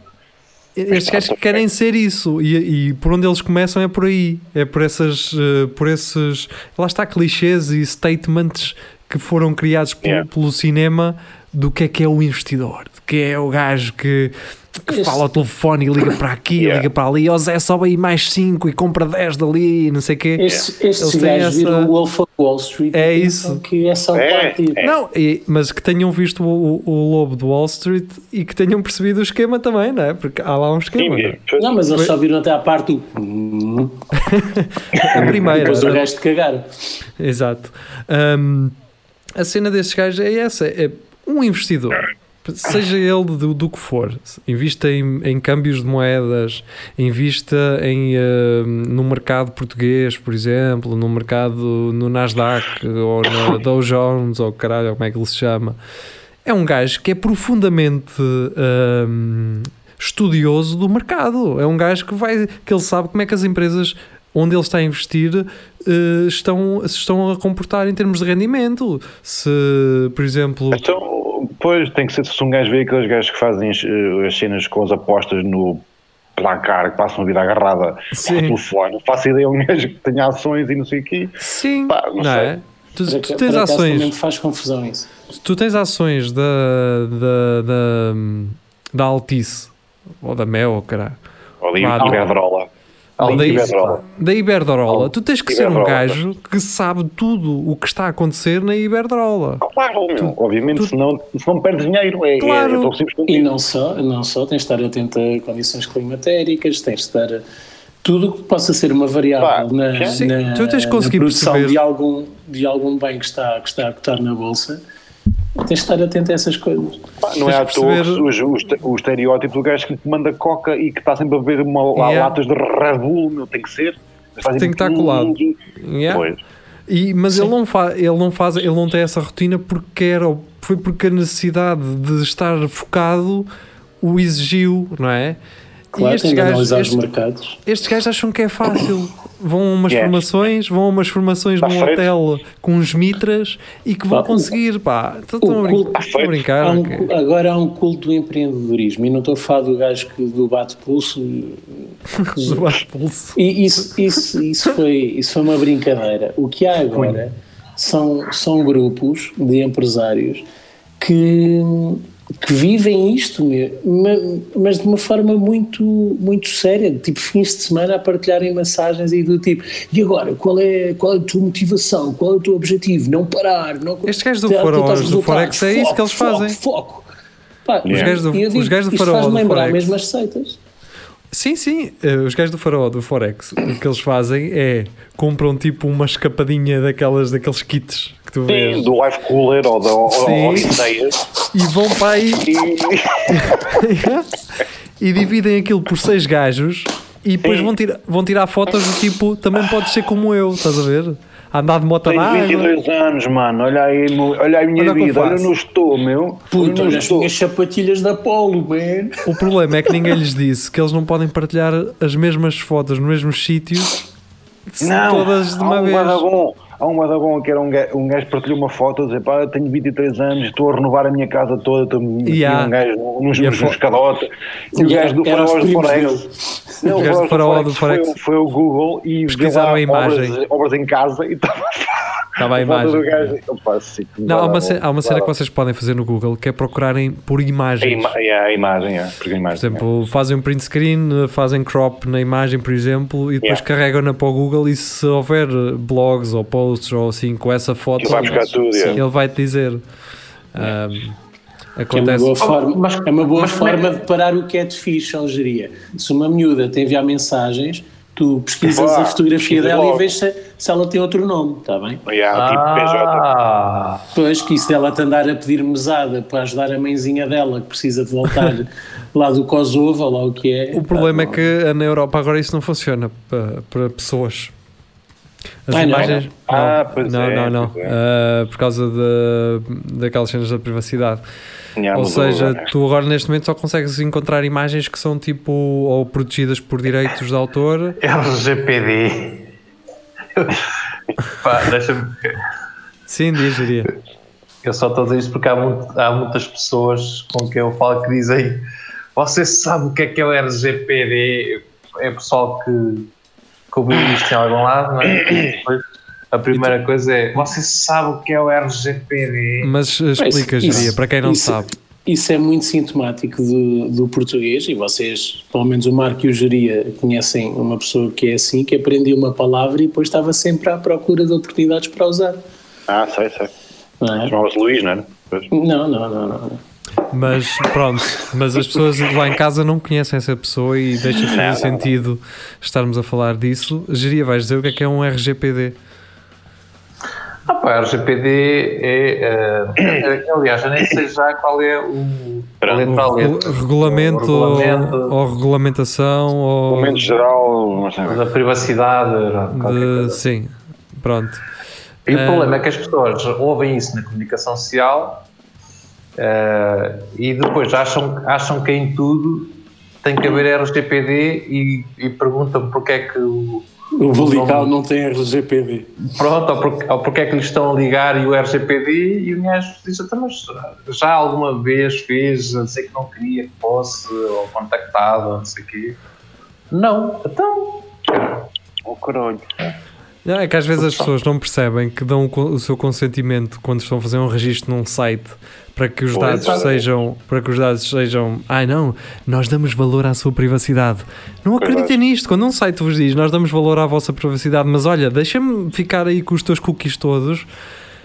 Estes gajos Está querem ser isso e, e por onde eles começam é por aí, é por essas, eh, por esses, lá está clichês e statements que foram criados pelo, Yeah. pelo cinema do que é que é o investidor, de que é o gajo que, que Este- fala ao telefone e liga para aqui, Yeah. liga para ali, ó Zé sobe aí mais 5 e compra 10 dali e não sei o quê. Estes têm gajos essa- viram o Wolf of Wall Street É e isso. que é só É, partido. é. Não, e- mas que tenham visto o, o, o Lobo de Wall Street e que tenham percebido o esquema também, não é? Porque há lá um esquema. não é? Não, mas eles só viram até à parte do. Hum, (laughs) A primeira. depois o não resto cagaram. Exato. Hum, a cena destes gajos é essa: é um investidor, seja ele do, do que for, invista em, em câmbios de moedas, invista em, hum, no mercado português, por exemplo, no mercado no Nasdaq ou na Dow Jones, ou caralho, como é que ele se chama. É um gajo que é profundamente hum, estudioso do mercado. É um gajo que vai, que ele sabe como é que as empresas onde ele está a investir eh, estão, se estão a comportar em termos de rendimento. Se, por exemplo, Então, pois, tem que ser se um gajo vê aqueles gajos que fazem as, eh, as cenas com as apostas no placar, que passam a vida agarrada Sim. ao telefone. Faço ideia, um gajo que tenha ações e não sei o quê. sim, Pá, não não, sei. é? Tu, Por tu tens ações, faz confusão isso. tu tens ações da, da, da, da Altice ou da Mel, caralho. Ou da Iberdrola. Ou da, Iberdrola. da Iberdrola. Tu tens que ser um Iberdrola. gajo que sabe tudo o que está a acontecer na Iberdrola. Claro, meu. Obviamente, tu- se não, se não perdes dinheiro, é, Claro. é, estou simples E não só, não só, tens de estar atento a condições climatéricas, tens de estar a tudo o que possa ser uma variável na, sim, na, tu tens de na conseguir produção perceber. de algum, de algum bem que está, que está a cotar na bolsa, tens de estar atento a essas coisas. Pá, não é à Tens toa perceber- o, o, o estereótipo do gajo que manda coca e que está sempre a beber uma, Yeah. latas de Red meu, tem que ser. Faz Tem que estar colado. Yeah. Pois. E, mas ele não, fa ele, não faz, ele não tem essa rotina porque era, foi porque a necessidade de estar focado o exigiu, não é? Claro, e estes tem de analisar os estes, mercados. estes gajos acham que é fácil. Vão a umas Yeah. formações, vão a umas formações Tá num feito. hotel com uns mitras e que vão Pá, conseguir, pá. Estão a, brin estão a brincar. Há um- ok. agora há um culto do empreendedorismo e não estou a falar do gajo que, do bate-pulso. (laughs) Do bate-pulso. E isso, isso, isso, foi, isso foi uma brincadeira. O que há agora são, são grupos de empresários que, que vivem isto, mas de uma forma muito, muito séria, tipo fins de semana a partilharem mensagens e do tipo, e agora, qual é, qual é a tua motivação? Qual é o teu objetivo? Não parar, não Estes gajos do do Forex é isso que eles Foco, fazem. Foco, Pá, Os gajos do- os gajos do Faraó faz-me do lembrar Forex. mesmo as receitas. Sim, sim. eh, os gajos do Faraó, do Forex, o que eles fazem é compram tipo uma escapadinha daquelas, daqueles kits tu vês Sim, do Life Cooler ou da Odisseias. e vão para aí (laughs) E, dividem aquilo por seis gajos e depois Sim. vão, tira, vão tirar fotos do tipo também pode ser como eu, estás a ver? Andar de moto na tenho água. 22 anos, mano. Olha aí, olha a minha Olha vida. Olha eu estou, meu. Puta, olha as minhas sapatilhas da Polo, man. O problema é que ninguém lhes disse que eles não podem partilhar as mesmas fotos nos mesmos sítios Não, todas de uma um vez. Badabom, há um que era um gajo, um gajo partilhou uma foto a dizer pá, tenho 23 anos, estou a renovar a minha casa toda, estou Yeah. um gajo nos, nos, fo- cadotes e o gajo do do Forex. Não, o gajos do Faraó do Foi, Forex. foi ao Google e Pesquisaram a imagem. Obras, obras em casa e estava Estava a (laughs) a imagem. gajo. Opa, sim, Não, há uma, cena, há uma cena que vocês podem fazer no Google que é procurarem por A, imagens. ima yeah, a imagem, é, porque a Por imagem. exemplo, fazem um print screen, fazem crop na imagem, por exemplo, e depois Yeah. carregam-na para o Google e se houver blogs ou posts ou assim com essa foto, Ele vai buscar tudo, Sim. yeah. ele vai-te dizer. Um, Que é uma acontece. boa forma, mas- é uma boa mas é forma de parar o catfish, Algeria. Se uma miúda te enviar mensagens, tu pesquisas a fotografia dela logo. e vês se, se ela tem outro nome, está bem? Yeah, tipo PJ. Ah, Pois que isso dela te andar a pedir mesada para ajudar a mãezinha dela que precisa de voltar (laughs) lá do Kosovo, ou lá o que é. O problema é que na Europa agora isso não funciona para, para pessoas. As Ai, não? imagens. Ah, não, pois não, é, não, não. pois é. Ah, por causa de, daquelas cenas da privacidade. Yeah, Ou seja, agora. tu agora neste momento só consegues encontrar imagens que são tipo ou protegidas por direitos de autor. LGPD. Pá, deixa-me. Sim, diz, diria. Eu só estou a dizer isto porque há, muito- há muitas pessoas com quem eu falo que dizem você sabe o que é que é o RGPD? É pessoal que, que ouviu isto em algum lado, não é? (clears throat) A primeira coisa é você sabe o que é o RGPD? Mas uh, explica, diria, para quem não isso- sabe. Isso é muito sintomático do, do português e vocês, pelo menos o Marco e o Geria, conhecem uma pessoa que é assim, que aprendia uma palavra e depois estava sempre à procura de oportunidades para usar. Ah, sei, sei. Não é? Chamava-se Luís, não era? Pois. Não, não, não, não. Mas pronto, mas as pessoas lá em casa não conhecem essa pessoa e deixa de fazer sentido estarmos a falar disso. Geria, vais dizer o que é que é um RGPD? Ah, pá, RGPD é. eh, (coughs) aliás, eu nem sei já qual é o. a a O regulamento, O regulamento ou regulamentação ou Momento geral, sei. da privacidade. de, sim, pronto. E o Eh, problema é que as pessoas ouvem isso na comunicação social eh, e depois acham, acham que em tudo tem que haver RGPD e, e perguntam porque é que o. O Volical não tem RGPD. Pronto, ou porque, ou porque é que lhes estão a ligar e o RGPD e o gajo diz, "Então, mas já alguma vez fez a dizer que não queria que fosse ou contactado ou não sei o quê. Não, então. Oh, caralho. Não, é que às vezes as pessoas não percebem que dão o o seu consentimento quando estão a fazer um registro num site para que os Pois, dados é. sejam para que os dados sejam ai não, nós damos valor à sua privacidade. Não Pois acreditem nisto, quando um site vos diz nós damos valor à vossa privacidade, mas olha, deixa-me ficar aí com os teus cookies todos,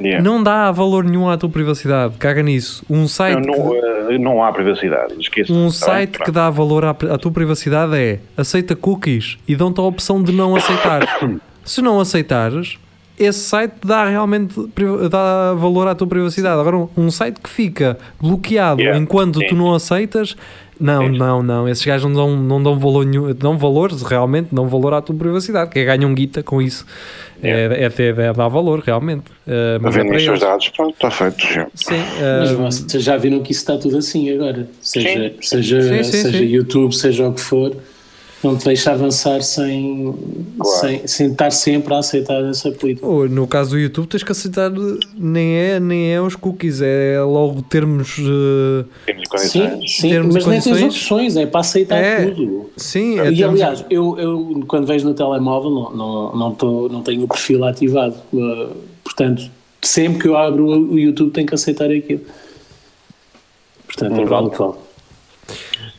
Yeah. não dá valor nenhum à tua privacidade, caga nisso. Um site Não, não, eh, não há privacidade, esqueça. Um site que dá valor à, à tua privacidade é aceita cookies e dão-te a opção de não aceitar. (coughs) Se não aceitares, esse site dá realmente dá valor à tua privacidade. Agora, um, um site que fica bloqueado Yeah, enquanto sim. tu não aceitas, não, Sim. não, não. Esses gajos não dão, não dão valor nenhum, dão valor, realmente, dão valor à tua privacidade, que é ganham guita com isso. É, é, até é, dar valor, realmente. Uh, mas é Vendem para os seus dados, pronto, está feito. já. Sim, Mas uh, vocês já viram que isso está tudo assim agora. Seja, seja, Sim, sim, seja sim. YouTube, seja o que for, não te deixa avançar sem, Claro. sem, sem estar sempre a aceitar essa política. Ou, no caso do YouTube, tens que aceitar nem é, nem é os cookies, é logo termos. uh. Sim, sim, termos mas nem tens opções, é para aceitar É. tudo. sim, é E aliás, eu, eu quando vejo no telemóvel não, não, não, tô, não tenho o perfil ativado. Uh, portanto, sempre que eu abro o o YouTube tenho que aceitar aquilo. Portanto, é vale o que vale.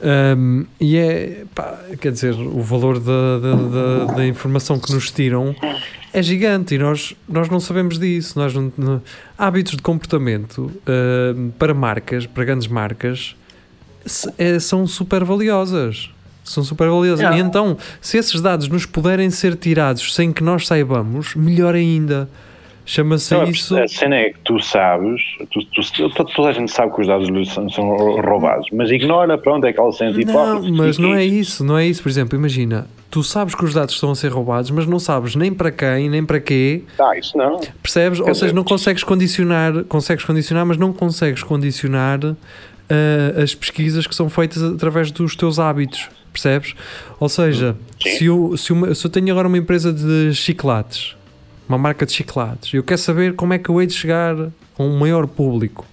Um, e é, pá, quer dizer, o valor da, da, da, da informação que nos tiram é gigante e nós, nós não sabemos disso. Nós não, não- hábitos de comportamento um, para marcas, para grandes marcas, se- é- são super valiosas. São super valiosas. E então, se esses dados nos puderem ser tirados sem que nós saibamos, melhor ainda. Chama-se Não, isso. A cena é que tu sabes, tu, tu- to- toda a gente sabe que os dados são, são roubados, mas ignora, pronto, é aquela cena tipo. Não, ah, mas não é isso, não é isso. Por exemplo, imagina, tu sabes que os dados estão a ser roubados, mas não sabes nem para quem, nem para quê, Ah, isso não. percebes? Ou Quer seja, dizer- não consegues condicionar, consegues condicionar, mas não consegues condicionar ah, as pesquisas que são feitas através dos teus hábitos, percebes? Ou seja, Sim. se eu, se, uma- se eu tenho agora uma empresa de chiclates, uma marca de chiclates, eu quero saber como é que eu hei de chegar a um maior público.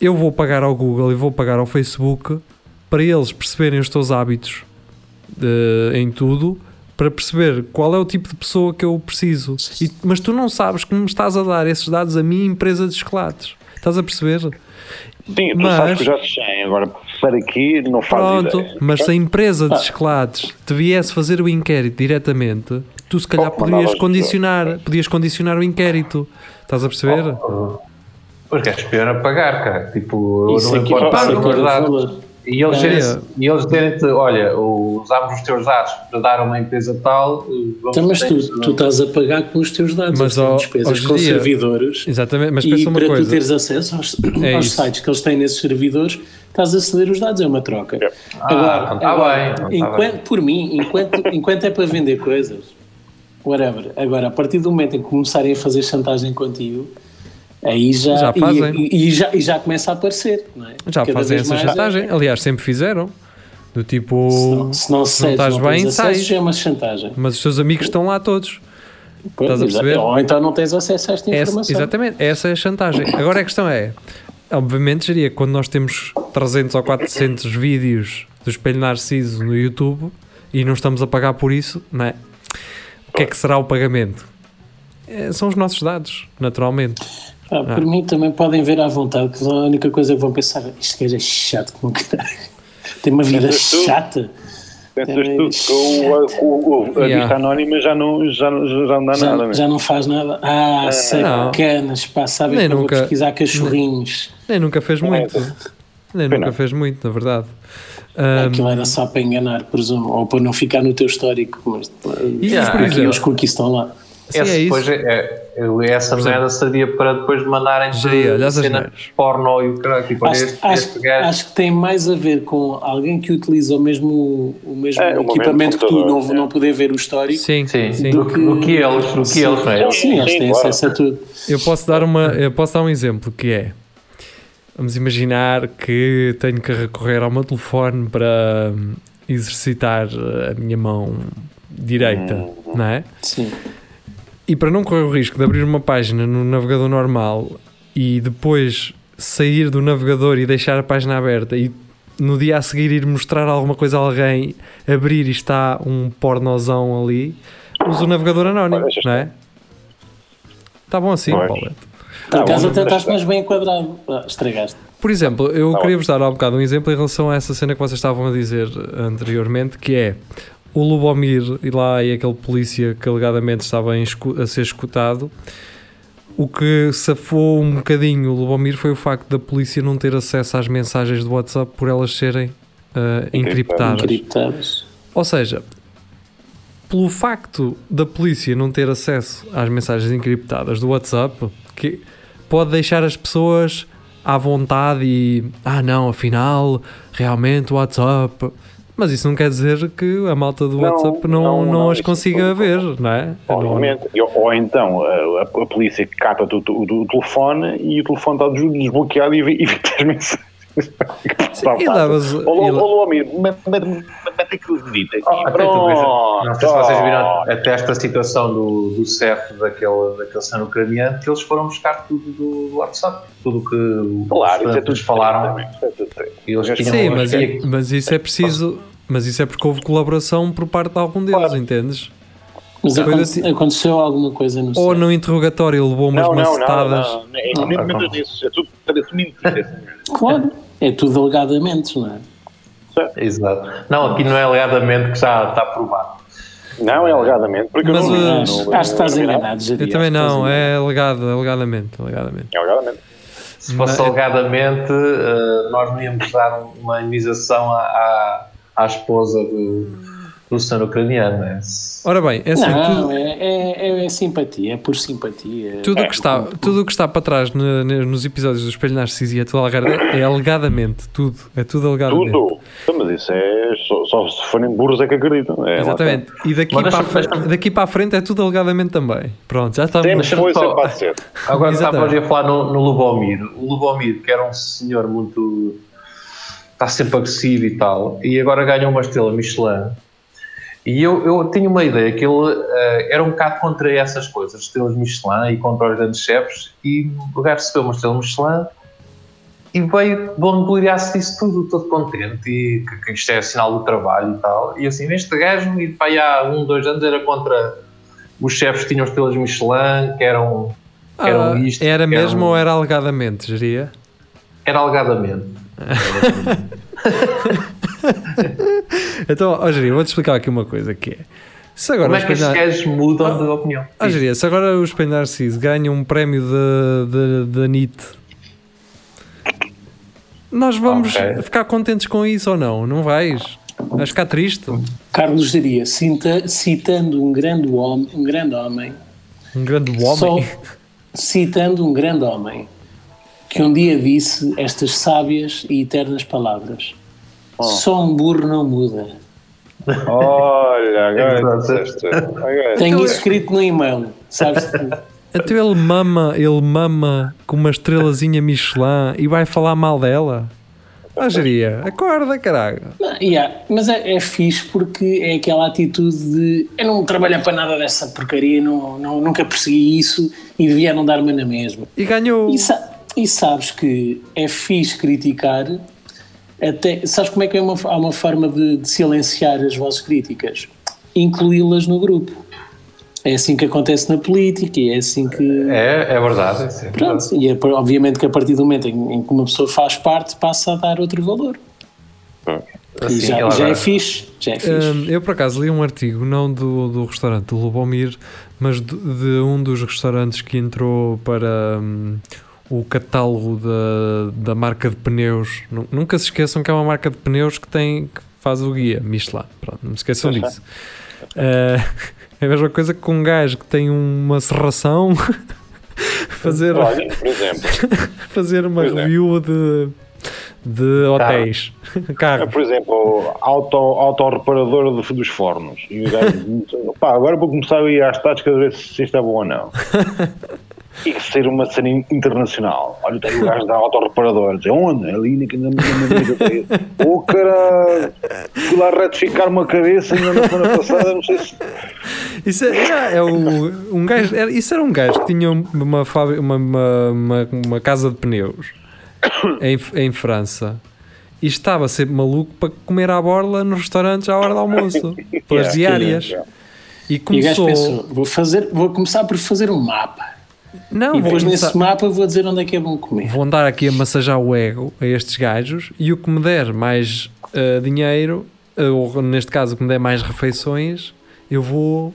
Eu vou pagar ao Google e vou pagar ao Facebook para eles perceberem os teus hábitos de- em tudo, para perceber qual é o tipo de pessoa que eu preciso. E- mas tu não sabes como me estás a dar esses dados a minha empresa de chocolates. Estás a perceber? Sim, tu Mas- sabes que já têm, agora para aqui não faz Pronto, ideia. mas se a empresa Ah. de chocolates te viesse fazer o inquérito diretamente, tu se calhar Oh, podias condicionar, podias condicionar o inquérito. Estás a perceber? Os gajos podiam pagar, cara. Tipo, eu Isso não aqui importa os a dados. E eles, É. e eles dizerem-te: olha, usámos os teus dados para dar a uma empresa tal. Vamos Então, mas tu, tu estás a pagar com os teus dados, Mas, ó, despesas com dia- servidores. Exatamente, mas e pensa uma para tu coisa. teres acesso aos, É aos sites que eles têm nesses servidores, estás a ceder os dados, é uma troca. Ah, não tá bem, não tá enquanto- bem. por mim, enquanto, enquanto é para vender coisas, whatever. Agora, a partir do momento em que começarem a fazer chantagem contigo, aí já, Já e- fazem. E, e já, e já começa a aparecer, não é? Já Cada fazem essa é- chantagem. Aliás, sempre fizeram. Do tipo, Se não, se não, se não estás não bem, já é uma chantagem. Mas os teus amigos estão lá todos. Pois, Estás a perceber? Ou então não tens acesso a esta Essa- informação. exatamente, essa é a chantagem. Agora a questão é, obviamente, seria quando nós temos 300 ou 400 vídeos do Espelho Narciso no YouTube e não estamos a pagar por isso, não é? O que é que será o pagamento? É, são os nossos dados, naturalmente. Pá, Ah. Por mim também podem ver à vontade, que a única coisa que vão pensar é isto gajo é chato como caralho. Tem uma vida Pensas chata. Pensas É, tu que o, o, o, a Yeah. vista anónima já não, já, não- já não dá Já, nada. né? já não faz nada. Ah, sacanas, pá, sabem Nem que eu vou nunca- pesquisar cachorrinhos. Nem nunca fez é muito. Nem Foi nunca não. fez muito, na verdade. Aquilo era só para enganar, presumo, ou para não ficar no teu histórico. Mas, E, Yeah, por aqui exemplo, os cookies estão lá. sim, Esse é isso. depois é, é- essa merda seria para depois mandarem olha as cena porno e o caralho. Tipo, Acho, este, acho- este acho que tem mais a ver com alguém que utiliza o mesmo, o mesmo É, o equipamento que tu não, é. não poder ver o histórico. Sim, Sim, sim. Do, que, do que eles, do que eles, não é? Sim, eles Sim, têm acesso a tudo. Eu posso dar uma, eu posso dar um exemplo que é vamos imaginar que tenho que recorrer ao meu telefone para hum, exercitar a minha mão direita, não é? Sim. E para não correr o risco de abrir uma página no navegador normal e depois sair do navegador e deixar a página aberta e no dia a seguir ir mostrar alguma coisa a alguém, abrir e está um pornozão ali, uso o navegador anónimo, não é? Está bom assim. Paulette? Por Tá acaso até estás mais bem enquadrado. Ah, estragaste. Por exemplo, eu Tá queria vos dar há um bocado um exemplo em relação a essa cena que vocês estavam a dizer anteriormente, que é o Lubomir e lá e aquele polícia que alegadamente estava a ser escutado. O que safou um bocadinho o Lubomir foi o facto da polícia não ter acesso às mensagens do WhatsApp por elas serem ah, encriptadas. Encriptadas. Ou seja, pelo facto da polícia não ter acesso às mensagens encriptadas do WhatsApp, que pode deixar as pessoas à vontade e ah não, afinal, realmente o WhatsApp. Mas isso não quer dizer que a malta do Não, WhatsApp não, não, não, não, as consiga não- ver, não é? Obviamente. E- Ou, então a, a- polícia cata o, telefone e o telefone está des- desbloqueado e vi- e vê as mensagens. E levas- Ô, e ô, le- ô, amigo, mete aquilo de. Oh, Pronto. não sei se vocês viram até esta situação do, do CEF daquele, daquele cano ucraniano que eles foram buscar tudo do, WhatsApp, tudo o que Claro, isso é os tudo falaram. É tudo tinham Sim, mas, filha- mas isso é preciso. Mas isso é porque houve colaboração por parte de algum deles, Claro. entendes? Mas aconte- assim- aconteceu alguma coisa no Ou no interrogatório levou umas Não, não, não, macetadas. não, não, é nem menos disso. É tudo, é tudo mentira. Claro, é tudo alegadamente, não é? Exato. Não, aqui não é alegadamente que já está provado. Não, é alegadamente. Porque Mas, eu não, uh, não, Acho, que estás enganado, Eu também não, é alegado, alegadamente, alegadamente. É alegadamente. Se fosse Não, é- alegadamente, eh, nós não íamos dar uma indenização à, à, à esposa do, do senhor ucraniano. Né? Ora bem, é assim, Não, tudo, é, é, é simpatia, é por simpatia. tudo o que está, tudo o que está para trás ne- ne- nos episódios do Espelho Narciso e é tudo alegado, é alegadamente, tudo, é tudo alegadamente. Tudo. Então, Mas isso é. Só, só se forem burros é que acreditam. É, Exatamente. E daqui Mas para, a frente, daqui para a frente é tudo alegadamente também. Pronto, já está. estamos. Foi, só- sempre pode ser. Agora estava a falar no, no Lubomir. O Lubomir, que era um senhor muito. está sempre agressivo e tal, e agora ganhou uma estrela Michelin. E eu, eu tinha uma ideia que ele eh, era um bocado contra essas coisas, estrelas Michelin e contra os grandes chefes, e o gajo recebeu uma estrela Michelin e veio vangloriar-se disso tudo, todo contente, e que, que isto é sinal do trabalho e tal. E assim, este gajo, e aí há um, dois anos, era contra os chefes que tinham estrelas Michelin, que eram eram Ah, isto, era eram- mesmo ou era alegadamente, geria? Era alegadamente. (laughs) (laughs) Então, ó Geria, vou-te explicar aqui uma coisa que é. Se agora Como é que estes Espelho Nar- gajos mudam de opinião? Ah, Geria, se agora o Espelho Narciso ganha um prémio da- da da NIT, nós vamos Ok. ficar contentes com isso ou não? Não vais? Vais ficar triste? Carlos diria, cita- citando um grande homem, um grande homem, Um grande homem. só citando um grande homem que um dia disse estas sábias e eternas palavras: Só um burro não muda. Olha, (laughs) agora disseste. Tenho Então isso escrito no e-mail, sabes? (laughs) Então ele mama, ele mama com uma estrelazinha Michelin e vai falar mal dela. Ah, geria, acorda, caralho. Não, yeah, mas é, é fixe porque é aquela atitude de eu não trabalho para nada dessa porcaria, não, não, nunca persegui isso e devia não dar-me na mesma. E ganhou. E, sa- e sabes que é fixe criticar, até, sabes como é que é uma, há uma forma de, de silenciar as vozes críticas? Incluí-las no grupo. É assim que acontece na política e é assim que. É, é verdade. é Pronto, verdade. e é, obviamente que a partir do momento em, em que uma pessoa faz parte, passa a dar outro valor. E Assim, já, ela já é fixe. Já é fixe. Hum, eu por acaso li um artigo, não do, do restaurante do Lubomir, mas de, de um dos restaurantes que entrou para hum, o catálogo da, da marca de pneus. Nu- Nunca se esqueçam que é uma marca de pneus que tem que faz o guia Michelin. Pronto, não se esqueçam sim. disso. Eh, (laughs) é a mesma coisa que um gajo que tem uma serração (laughs) fazer, Olha, por (laughs) fazer uma é. review de, de hotéis. é, Carro. por exemplo, auto, autorreparadora do- dos fornos. E o gajo, pá, agora vou começar a ir às táticas a ver se isto é bom ou não. E que ser uma cena internacional. Olha, tem o gajo da autorreparadora. Diz, onde? Ali na minha cabeça. Oh, caralho! Fui lá retificar uma cabeça ainda na semana passada, não sei se. Isso, é, é o, um gajo, era- isso era um gajo que tinha uma, fábrica- uma, uma, uma, uma casa de pneus (coughs) em, em França e estava sempre maluco para comer à borla nos restaurantes à hora do almoço, (laughs) pelas Yeah, diárias. yeah. E E o gajo começou. pensou, vou, fazer, vou começar por fazer um mapa. Não, E depois começar- nesse mapa vou dizer onde é que é bom comer. vou andar aqui a massajar o ego a estes gajos e o que me der mais eh, dinheiro, eh, ou neste caso o que me der mais refeições, eu vou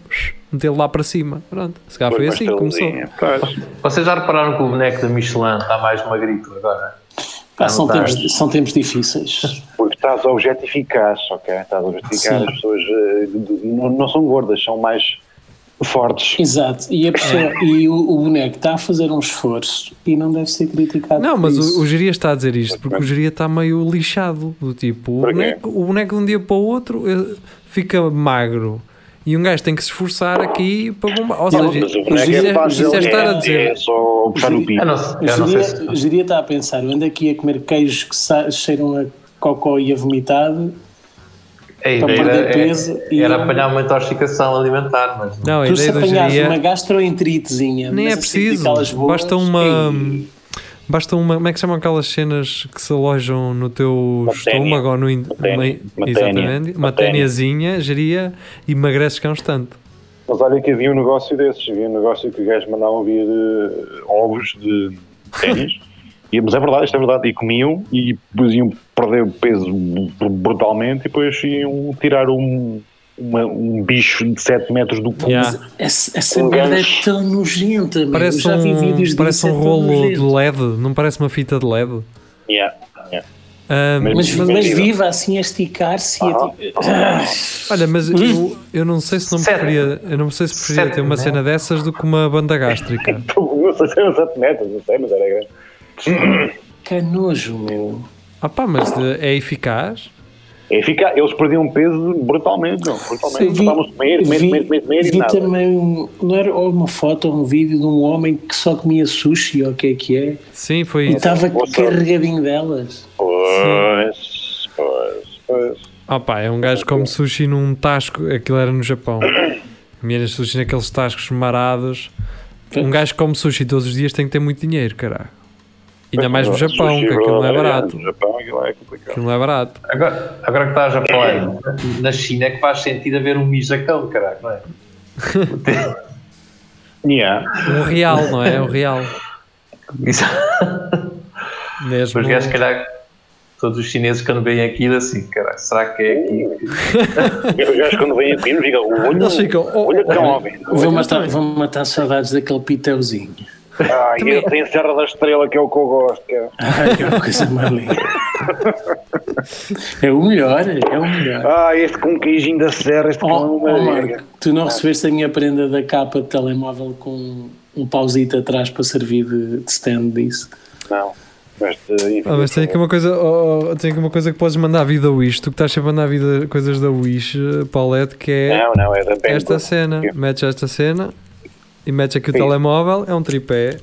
metê-lo lá para cima. Pronto, se calhar foi assim que começou. Vocês já repararam que o boneco da Michelin está mais magrito agora? Ah, são, tempos, são tempos difíceis. Porque estás a objetificar, ok? Estás a objetificar Sim. as pessoas de- não, não são gordas, são mais fortes. Exato, e, a pessoa, e o, o boneco está a fazer um esforço e não deve ser criticado. Não, por mas isso. o, o Geria está a dizer isto porque o Geria está meio lixado. Do tipo, o boneco, o boneco de um dia para o outro eh, fica magro. E um gajo tem que se esforçar aqui para bombar. Ou Não, seja, Mas o boneco é, é fácil, é estar a é, dizer. é só puxar o pico. Estar a pensar, eu ando aqui a comer queijos que cheiram a cocó e a vomitado. A para ideia perder era, peso e- era apanhar uma intoxicação alimentar, mas não. Tu se apanhares Geria uma gastroenteritezinha, nem é mas preciso. Basta uma. ei, Basta uma. Como é que se chamam aquelas cenas que se alojam no teu estômago ou no. in- Exatamente. Uma Uma ténia. téniazinha, geria e emagreces que instante. Mas olha que havia um negócio desses, havia um negócio que os gajos mandavam vir eh, ovos de ténis. (laughs) E, mas é verdade, isto é verdade. E comiam e depois iam perder o peso br- brutalmente e depois iam tirar um, uma- um bicho de 7 metros do cu. Yeah. Essa, essa Um merda é tão nojenta. Parece já vi vídeos um, parece um é tão rolo de. LED, não parece uma fita de LED. Yeah, yeah. Ah, Mas- Mas, mas- viva assim a esticar-se e a Ah. tipo- (coughs) Ah, olha, mas eu, eu não sei se não preferia, eu não sei se preferia ter uma metros. cena dessas do que uma banda gástrica. Não sei se eram 7 metros, não sei, mas era grande. Que nojo, meu. Ah pá, mas é eficaz? É eficaz. Eles perdiam peso brutalmente, não. Brutalmente. Vi- Estavam a comer, comer, vi- comer, comer, comer e vi nada. também um, não era uma foto ou um vídeo de um homem que só comia sushi ou o que é que é Sim, foi e isso. estava boa sorte. carregadinho delas. Pois, pois, pois. Ah pá, é um gajo que come sushi num tasco, aquilo era no Japão. Comia sushi naqueles tascos marados. Um gajo que come sushi todos os dias tem que ter muito dinheiro, caralho. Ainda mais no Japão, que aquilo não é verdade, barato. No Japão aquilo é complicado. Aquilo não é barato. Agora, agora que estás a falar, na China é que faz sentido haver um mijacão, caralho, não é? (laughs) Yeah. Um real, não é? Um real. Mesmo. Os gajos, se calhar, todos os chineses quando veem aquilo assim, caralho, será que é aqui? (laughs) Os gajos quando vêm aqui nos digam, olha, Eles ficam, oh, olha que oh, jovem. Vou matar, vou matar saudades daquele piteuzinho. Ah, e ele tem a Serra da Estrela que é o que eu gosto. que é. Ai, é uma coisa mais linda. (laughs) É o melhor, é o melhor. Ah, este com queijinho da Serra, este Oh, com uma oh, Marco, tu não recebeste a minha prenda da capa de telemóvel com um pausito atrás para servir de, de stand disso? Não. Mas, eh, enfim, Ah, mas tem aqui uma coisa, oh, oh, tem aqui uma coisa que podes mandar vir da Wish. Tu que estás sempre a mandar vir da- coisas da Wish, eh, Paulette, que é Não, não, é esta cena. Metes esta cena e metes aqui o Sim. telemóvel, é um tripé.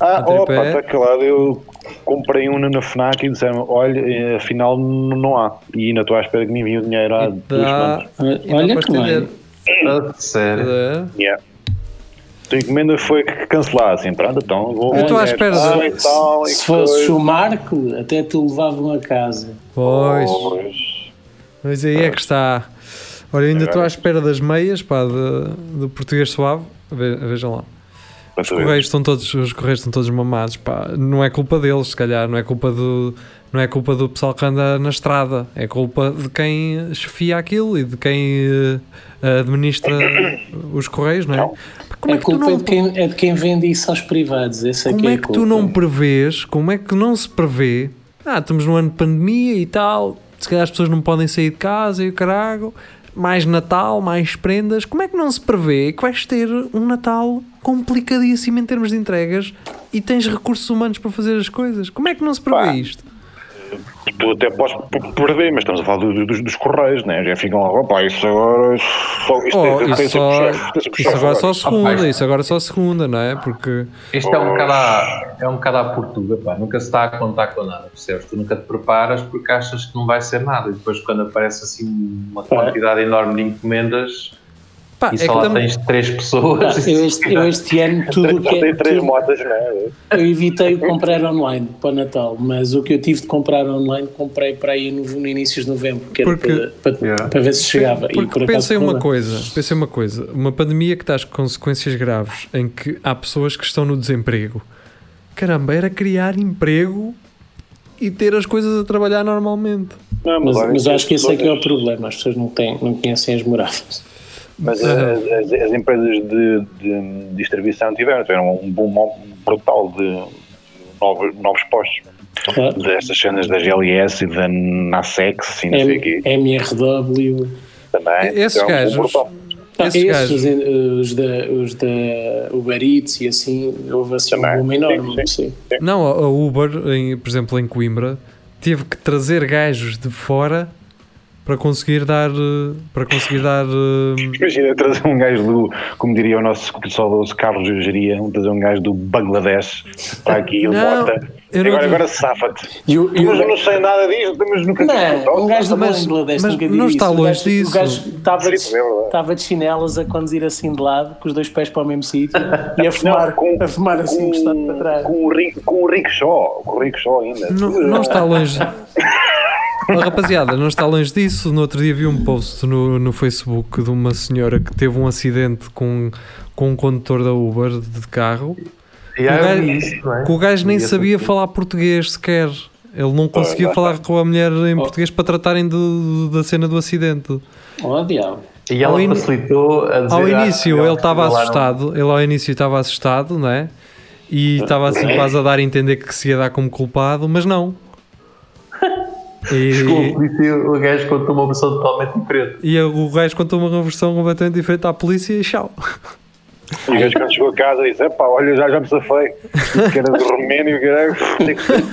Ah, Um opa, tripé. está calado. Eu comprei um na FNAC e disseram olha, eh, afinal não há. E ainda estou à espera que me enviem o dinheiro há duas dá, semanas. Olha que bem. Ah, sério. É. Yeah. A encomenda foi c- cancelada, assim, pronto, então vou... Eu estou à espera Ah, de- Se fosse o Marco, até te levavam a casa. Pois, Pois. mas aí é que está. Olha, ainda estou à espera das meias, pá, de- do português suave. Ve- Vejam lá. Os correios estão todos, os correios estão todos mamados, pá. Não é culpa deles, se calhar, não é culpa do, não é culpa do pessoal que anda na estrada, é culpa de quem chefia aquilo e de quem eh, administra (coughs) os correios, não é? Não. Como é tu culpa não, é, de quem, é de quem vende isso aos privados. Essa como é, é que tu não prevês, como é que não se prevê? Ah, estamos num ano de pandemia e tal, se calhar as pessoas não podem sair de casa e o carago, mais Natal, mais prendas. Como é que não se prevê que vais ter um Natal complicadíssimo em termos de entregas e tens recursos humanos para fazer as coisas? Como é que não se prevê Pá. isto? Tu até podes perder, mas estamos a falar do- dos, dos correios, né? Já ficam lá, opá, isso agora. Só, isto Oh, tem- tem isso, sempre só, chefe, tem sempre isso agora só segunda, Rapaz. isso agora só segunda, não é? Porque Isto é um bocado à, é um bocado à portuga, pá. Nunca se está a contar com nada, percebes? Tu nunca te preparas porque achas que não vai ser nada. E depois, quando aparece assim uma quantidade enorme de encomendas pá, e é só que tens três Pá, pessoas. eu, este, eu este ano (laughs) tudo o Só que tem é, três tudo- motas, né? eu evitei o (laughs) comprar online para o Natal, mas o que eu tive de comprar online comprei para aí no, no início de novembro, que era Porque- para, para, Yeah. para ver se chegava. e Porque por acaso pensei uma coisa, pensei uma coisa, uma pandemia que traz consequências graves, em que há pessoas que estão no desemprego. Caramba, era criar emprego e ter as coisas a trabalhar normalmente. Não, Mas, olha, mas acho que esse é que é o problema, as pessoas não, têm, não conhecem as moradas. Mas Ah. as, as- as empresas de, de distribuição tiveram, tiveram um boom brutal de novos, novos postos. Claro. destas cenas da GLS e da NASEX e não sei o quê. M- MRW. Também. Esses Então, gajos- um. Ah, Esses esses, gajos. os, os da, os da Uber Eats e assim, houve assim um boom enorme. Sim, Sim, Não, a a Uber, em- por exemplo, em Coimbra, teve que trazer gajos de fora para conseguir dar. eh, Para conseguir dar. eh, Imagina trazer um gajo do, como diria o nosso saudoso Carlos Geria, um trazer um gajo do Bangladesh para aqui, ele bota. eu não Agora, agora safa-te. E o- e o- Mas eu não sei nada disto, mas nunca Não, um gajo do Mas- Bangladesh mas nunca não está isso. O longe gajo- disso. O gajo estava de, é estava de chinelas a conduzir assim de lado, com os dois pés para o mesmo sítio e a fumar, com- a fumar assim com, para trás. com, o rico, com o rickshaw, com o rickshaw ainda. Não, não está longe. (laughs) Oh, rapaziada, não está longe disso. No outro dia vi um post no, no Facebook de uma senhora que teve um acidente com, com um condutor da Uber de carro. E aí O gajo- isso, é? Que o gajo nem essa sabia coisa. falar português sequer. Ele não conseguia lá falar com a mulher em português para tratarem de- da cena do acidente. Oh, diabo. E ela Ao in- facilitou a dizer. Ao início ele estava assustado, ele ao início estava assustado, não é? E estava assim quase a dar a entender que se ia dar como culpado, mas não. E, polícia e o gajo contou uma versão totalmente diferente. e o gajo contou uma versão completamente diferente à polícia e tchau. E o gajo quando chegou a casa disse: Epá, olha, já, já me safei. Que era caralho. Que ser.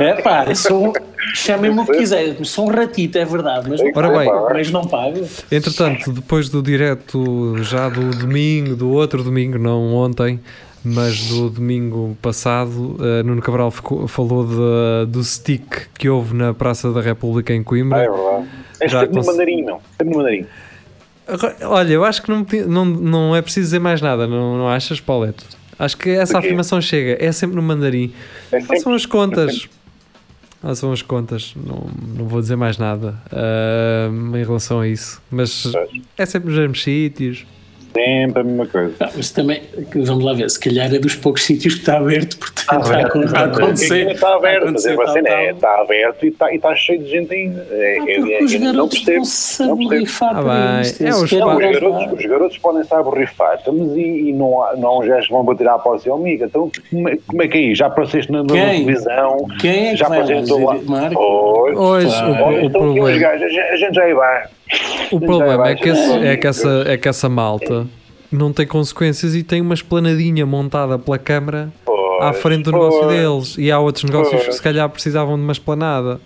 (laughs) É pá, sou, chamem-me o que quiser, sou um ratito, é verdade, mas Ora bem. Mas não pago. Entretanto, depois do direto já do domingo, do outro domingo, não ontem, mas do domingo passado, eh, Nuno Cabral ficou- falou de- do stick que houve na Praça da República em Ah, é Coimbra. verdade. É Já sempre no mandarim, não. Sempre no mandarim. Agora, Olha, eu acho que não, não, não é preciso dizer mais nada, não, não achas, Pauleto? Acho que essa afirmação chega, é sempre no mandarim. É sempre- Façam as contas. Façam as contas, não, não vou dizer mais nada ah, em relação a isso. Mas é sempre nos mesmos sítios. Sempre a mesma coisa. Ah, mas também, vamos lá ver, se calhar é dos poucos sítios que está aberto, portanto está, a, aberto. está a acontecer. Está aberto, a mas é acontecer uma cena, tal, é, tal. está aberto e está, e está cheio de gente ainda. É, Ah, é, porque é, os é, não garotos percebo. estão-se a não percebo. borrifar Ah, para isto. é eles os garotos, os garotos podem estar a borrifar, estamos e, e não, há, não há uns gajos que vão bater à posse ao amiga. Então, como é, como é que é isso? Já apareceste na, na televisão? Quem é que já lá apareceste? Pois, Hoje, Claro. o, Olha, o estão aqui uns problema, gajos, a gente, a gente já aí vai. o problema é que, esse- vai. é, que essa, é que essa malta não tem consequências e tem uma esplanadinha montada pela Câmara à frente do negócio pois. deles. E há outros negócios que Pois. se calhar precisavam de uma esplanada.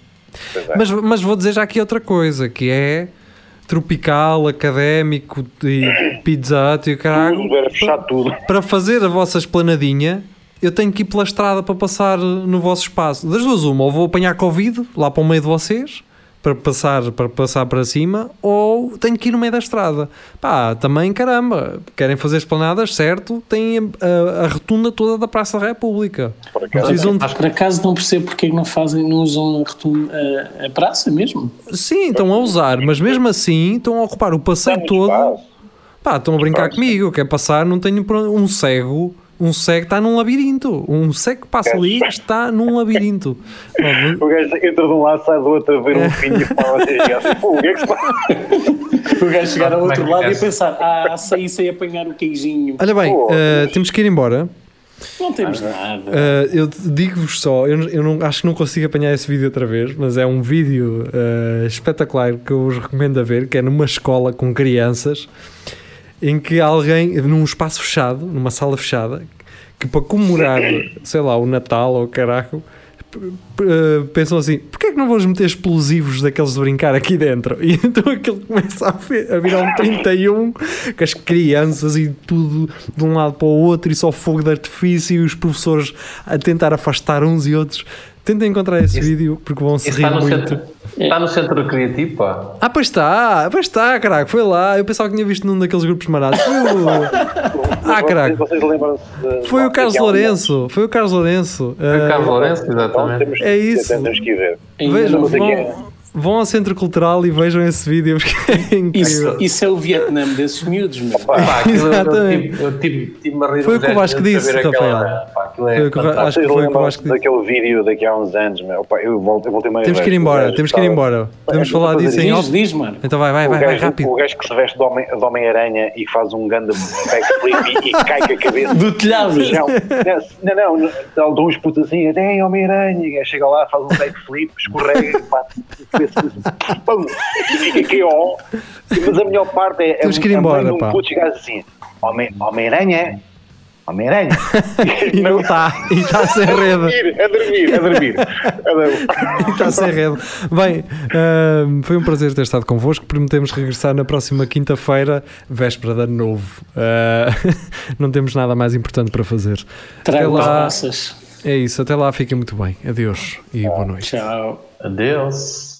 É. Mas, mas vou dizer já aqui outra coisa, que é tropical, académico e (coughs) pizza hut e o caralho. Tudo. Para fazer a vossa esplanadinha, eu tenho que ir pela estrada para passar no vosso espaço. Das duas, uma, ou vou apanhar Covid lá para o meio de vocês, para passar para, passar para cima, ou tenho que ir no meio da estrada. Pá, também caramba, querem fazer esplanadas, certo? Têm a, a rotunda toda da Praça da República. Por acaso. Precisam de Por acaso não percebo porque é que não fazem, não usam a, rotunda- a- a praça mesmo. Sim, estão a usar, mas mesmo assim estão a ocupar o passeio todo. Pá, estão a brincar comigo. Quer passar, não tenho um cego. Um cego está num labirinto. Um cego que passa ali está num labirinto. (laughs) O gajo entra de um lado, sai do outro a ver um fim e fala assim, assim, o que é que se passa? (laughs) O gajo chegar ao é outro lado e pensar, ah, saí sem apanhar o queijinho. Olha bem, Pô, eh, temos que ir embora. Não temos nada. Eh, eu digo-vos só, eu, eu não, acho que não consigo apanhar esse vídeo outra vez, mas é um vídeo eh, espetacular que eu vos recomendo a ver, que é numa escola com crianças, em que alguém, num espaço fechado, numa sala fechada, que para comemorar, sei lá, o Natal ou o caraco, eh, pensam assim, porquê é que não vamos meter explosivos daqueles de brincar aqui dentro? (laughs) E então aquilo começa a, vi- a virar um 31 com as crianças e tudo de um lado para o outro e só fogo de artifício e os professores a tentar afastar uns e outros. Tentem encontrar esse Isso- vídeo porque vão se rir muito. Está no centro criativo, pá. Ah, pois está, pois está, caraca, foi lá. Eu pensava que tinha visto num daqueles grupos marados. (laughs) Ah, caraca. Vocês lembram-se de- foi o Carlos Lourenço, foi o Carlos Lourenço. Foi o Carlos Lourenço, Então, exatamente. É isso. Temos que ver. Vejam, vão, é. Vão ao Centro Cultural e vejam esse vídeo porque é incrível. Isso, isso é o Vietnã desses miúdos, meu. Eu- eu Exatamente. tive- Eu tive- tive-me a rir Foi o que o 10 Vasco a disse, Rafael. é Foi o que o. Acho que foi o que eu lembram acho que- daquele vídeo daqui há uns anos, meu? Opa, eu, volto, eu voltei uma Temos que ir o embora, temos que ir embora. Podemos É, falar disso em Diz, off. diz, mano. Então vai, vai, o, vai, vai rápido. o gajo que se veste de Homem- de Homem-Aranha e faz um grande backflip e, e cai com a cabeça Do telhado. Não, não, não, não, dá uns putos assim, é Homem-Aranha, e o gajo chega lá, faz um backflip, escorrega, bate a cabeça, pum, (laughs) e aqui, ó. Mas a melhor parte é, Temos é que ir mãe embora, um pá. puto chegar assim, Homem- Homem-Aranha, Homem-Aranha. (laughs) E não está, e está sem (laughs) rede. dormir, a dormir, a dormir. A dormir. Está sem rede. Bem, ahm, foi um prazer ter estado convosco. Prometemos regressar na próxima quinta-feira, véspera de ano novo. Ah, não temos nada mais importante para fazer. Trago Até as lá. massas. É isso, até lá, fiquem muito bem. Adeus e boa noite. Tchau. Adeus.